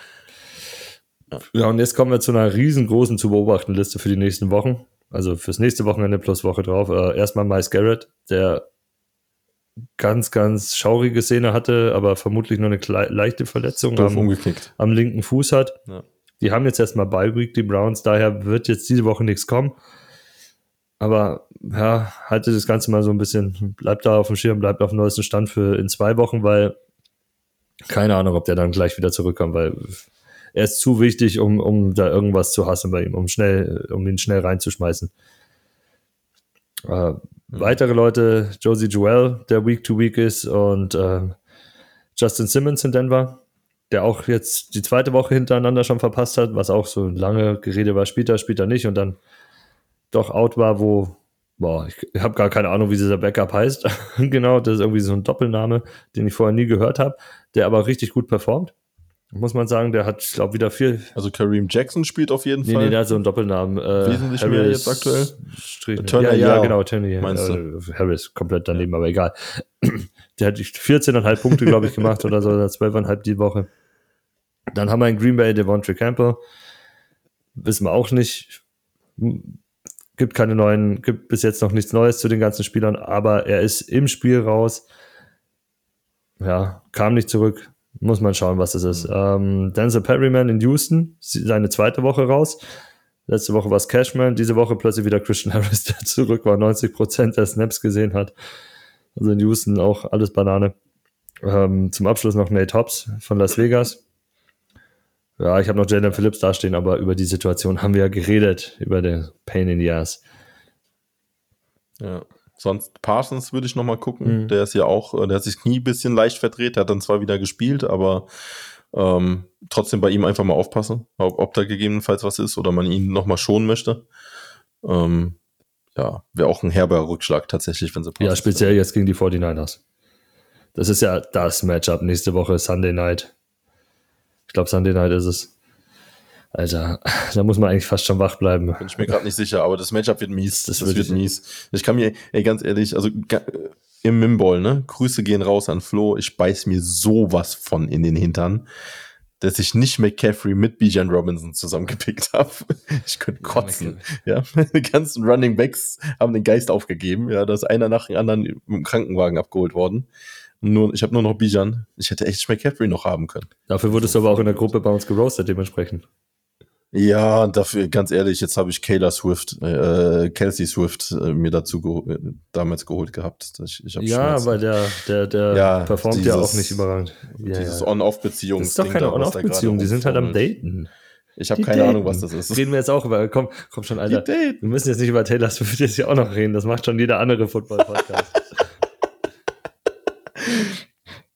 Ja, und jetzt kommen wir zu einer riesengroßen zu beobachten Liste für die nächsten Wochen. Also fürs nächste Wochenende plus Woche drauf. Äh, erstmal Miles Garrett, der ganz, ganz schaurige Szene hatte, aber vermutlich nur eine leichte Verletzung am, am linken Fuß hat. Ja. Die haben jetzt erstmal Bye Week, die Browns, daher wird jetzt diese Woche nichts kommen. Aber ja, halte das Ganze mal so ein bisschen, bleibt da auf dem Schirm, bleibt auf dem neuesten Stand für in zwei Wochen, weil keine Ahnung, ob der dann gleich wieder zurückkommt, weil er ist zu wichtig, um, um da irgendwas zu hassen bei ihm, um schnell, um ihn schnell reinzuschmeißen. Äh, Weitere Leute, Josie Joel, der Week to Week ist, und äh, Justin Simmons in Denver, der auch jetzt die zweite Woche hintereinander schon verpasst hat, was auch so lange Gerede war, spielt er, spielt er nicht und dann doch out war, wo, boah, ich habe gar keine Ahnung, wie dieser Backup heißt. genau, das ist irgendwie so ein Doppelname, den ich vorher nie gehört habe, der aber richtig gut performt. Muss man sagen, der hat, ich glaube, wieder viel. Also Kareem Jackson spielt auf jeden Nee, Fall. nee, der hat so einen Doppelnamen. Äh, Wesentlich mehr jetzt aktuell? Strich, Turner ja, ja, genau, Turner. meinst äh, Harris, komplett daneben, aber egal. Der hat 14,5 Punkte, glaube ich, gemacht oder so, oder 12,5 die Woche. Dann haben wir in Green Bay Devontae Campbell. Wissen wir auch nicht. Gibt keine neuen, gibt bis jetzt noch nichts Neues zu den ganzen Spielern, aber er ist im Spiel raus. Ja, kam nicht zurück. Muss man schauen, was das ist. Ähm, Denzel Perryman in Houston, seine zweite Woche raus. Letzte Woche war es Cashman, diese Woche plötzlich wieder Christian Harris, der zurück war, 90% der Snaps gesehen hat. Also in Houston auch alles Banane. Ähm, zum Abschluss noch Nate Hobbs von Las Vegas. Ja, ich habe noch Jalen Phillips dastehen, aber über die Situation haben wir ja geredet, über den Pain in the Ass. Ja. Sonst Parsons würde ich noch mal gucken. Mhm. Der ist ja auch, äh, der hat sich Knie ein bisschen leicht verdreht. Der hat dann zwar wieder gespielt, aber ähm, trotzdem bei ihm einfach mal aufpassen, ob, ob da gegebenenfalls was ist oder man ihn noch mal schonen möchte. Ähm, ja, wäre auch ein herber Rückschlag tatsächlich, wenn sie Ja, Parsons speziell jetzt gegen die 49ers. Das ist ja das Matchup nächste Woche, Sunday Night. Ich glaube, Sunday Night ist es. Alter, da muss man eigentlich fast schon wach bleiben. Bin ich mir gerade nicht sicher, aber das Matchup wird mies. Das Das, wird ich- mies. Ich kann mir, ey, ganz ehrlich, also ga, im Mimball, ne? Grüße gehen raus an Flo. Ich beiß mir sowas von in den Hintern, dass ich nicht McCaffrey mit Bijan Robinson zusammengepickt habe. Ich könnte kotzen. Ja, die ganzen Running Backs haben den Geist aufgegeben. Ja, da ist einer nach dem anderen mit dem Krankenwagen abgeholt worden. Nur, ich habe nur noch Bijan. Ich hätte echt McCaffrey noch haben können. Dafür wurdest du aber auch in der Gruppe bei uns geroastet, dementsprechend. Ja, und dafür, ganz ehrlich, jetzt habe ich Kayla Swift, äh, Kelsey Swift äh, mir dazu geho äh, damals geholt gehabt. Ich, ich Ja, weil der, der, der Ja, performt ja dieses- auch nicht überragend. Ja, Dieses ja. On-Off-Beziehung. Das ist doch keine On-Off-Beziehung, die sind halt am Daten. Ich habe keine Ahnung, daten. was das ist. Reden wir jetzt auch über, komm, komm schon, Alter. Die daten. Wir müssen jetzt nicht über Taylor Swift jetzt hier auch noch reden, das macht schon jeder andere Football-Podcast.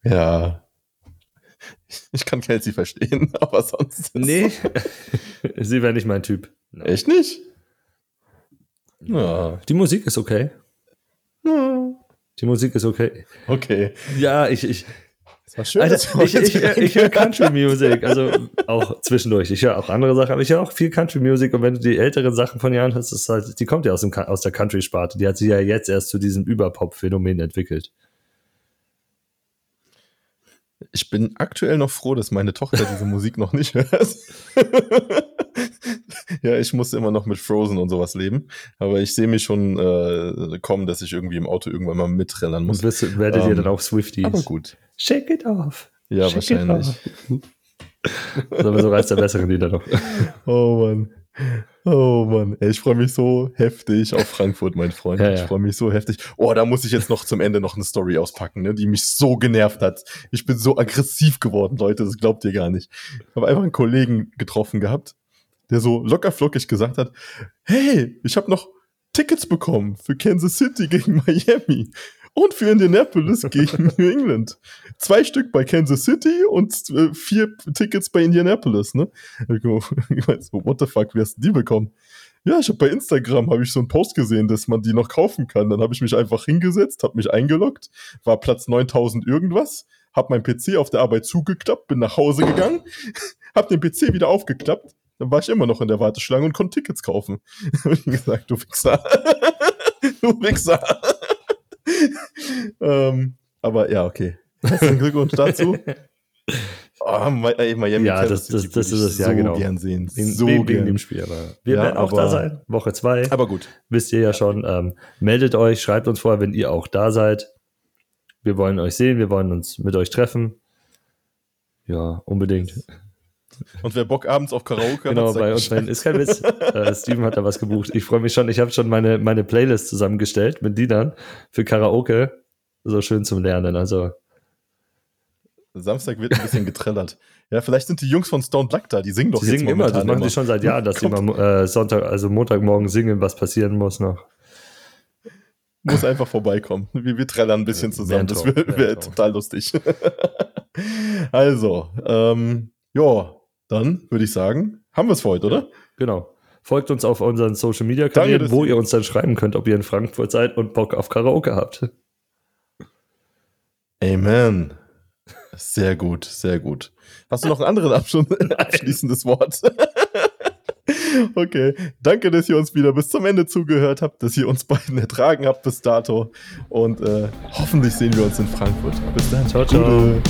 Ja. Ich kann Kelsey verstehen, aber sonst. nee, sie wäre nicht mein Typ. Echt nicht? Ja. Die Musik ist okay. Die Musik ist okay. Okay. Ja, ich, ich, Das war schön. Alter, wir ich, ich, ich, ich höre Country Music, also auch zwischendurch. Ich höre auch andere Sachen, aber ich höre auch viel Country Music und wenn du die älteren Sachen von Jahren hast, ist halt, die kommt ja aus, dem, aus der Country-Sparte. Die hat sich ja jetzt erst zu diesem Überpop-Phänomen entwickelt. Ich bin aktuell noch froh, dass meine Tochter diese Musik noch nicht hört. ja, ich muss immer noch mit Frozen und sowas leben. Aber ich sehe mich schon äh, kommen, dass ich irgendwie im Auto irgendwann mal mitträllern muss. Und wirst, werdet ihr Ähm, dann auch Swifties? Aber gut. Shake it off. Ja, Shake it wahrscheinlich. off. Aber so reißt der besseren Lieder noch. Oh Mann. Oh Mann. Ey, ich freue mich so heftig auf Frankfurt, mein Freund. Ja, Ich ja. freue mich so heftig. Oh, da muss ich jetzt noch zum Ende noch eine Story auspacken, ne, die mich so genervt hat. Ich bin so aggressiv geworden, Leute, das glaubt ihr gar nicht. Ich habe einfach einen Kollegen getroffen gehabt, der so locker flockig gesagt hat, hey, ich habe noch Tickets bekommen für Kansas City gegen Miami und für Indianapolis gegen New England. Zwei Stück bei Kansas City und äh, vier Tickets bei Indianapolis, ne? Ich go, ich mein, so, what the fuck, wie hast du die bekommen? Ja, ich habe bei Instagram habe ich so einen Post gesehen, dass man die noch kaufen kann. Dann habe ich mich einfach hingesetzt, habe mich eingeloggt, war Platz 9000 irgendwas, habe mein PC auf der Arbeit zugeklappt, bin nach Hause gegangen, habe den PC wieder aufgeklappt, dann war ich immer noch in der Warteschlange und konnte Tickets kaufen. Hab ich gesagt, du Wichser. du Wichser. ähm, aber ja, okay. Herzlichen Glückwunsch dazu. Oh, ey, Miami Ja, das- das- das würde ist es, ja, so genau. gern sehen. So wegen, gern. dem Spiel. Aber wir Ja, werden auch da sein. Woche zwei. Aber gut. Wisst ihr ja schon. Ähm, meldet euch, schreibt uns vorher, wenn ihr auch da seid. Wir wollen euch sehen, wir wollen uns mit euch treffen. Ja, unbedingt. Und wer Bock abends auf Karaoke Genau, hat, bei uns Bescheid. ist kein Witz. äh, Steven hat da was gebucht. Ich freue mich schon. Ich habe schon meine, meine Playlist zusammengestellt mit Liedern für Karaoke. So schön zum Lernen. Also, Samstag wird ein bisschen getrellert. Ja, vielleicht sind die Jungs von Stone Black da, die singen doch die singen immer, das machen immer. die schon seit Jahren, dass die Kommt. mal äh, Sonntag, also Montagmorgen singen, was passieren muss noch. Muss einfach vorbeikommen. Wir, wir trällern ein bisschen Ja, zusammen. Das wäre wär total lustig. also, ähm, ja, dann würde ich sagen, haben wir es für heute, oder? Genau. Folgt uns auf unseren Social Media Kanälen, wo ihr- uns dann schreiben könnt, ob ihr in Frankfurt seid und Bock auf Karaoke habt. Amen. Sehr gut, sehr gut. Hast du noch einen anderen Abschluss, abschließendes Wort? okay, danke, dass ihr uns wieder bis zum Ende zugehört habt, dass ihr uns beiden ertragen habt bis dato und äh, hoffentlich sehen wir uns in Frankfurt. Bis dann. Ciao, ciao. Gute.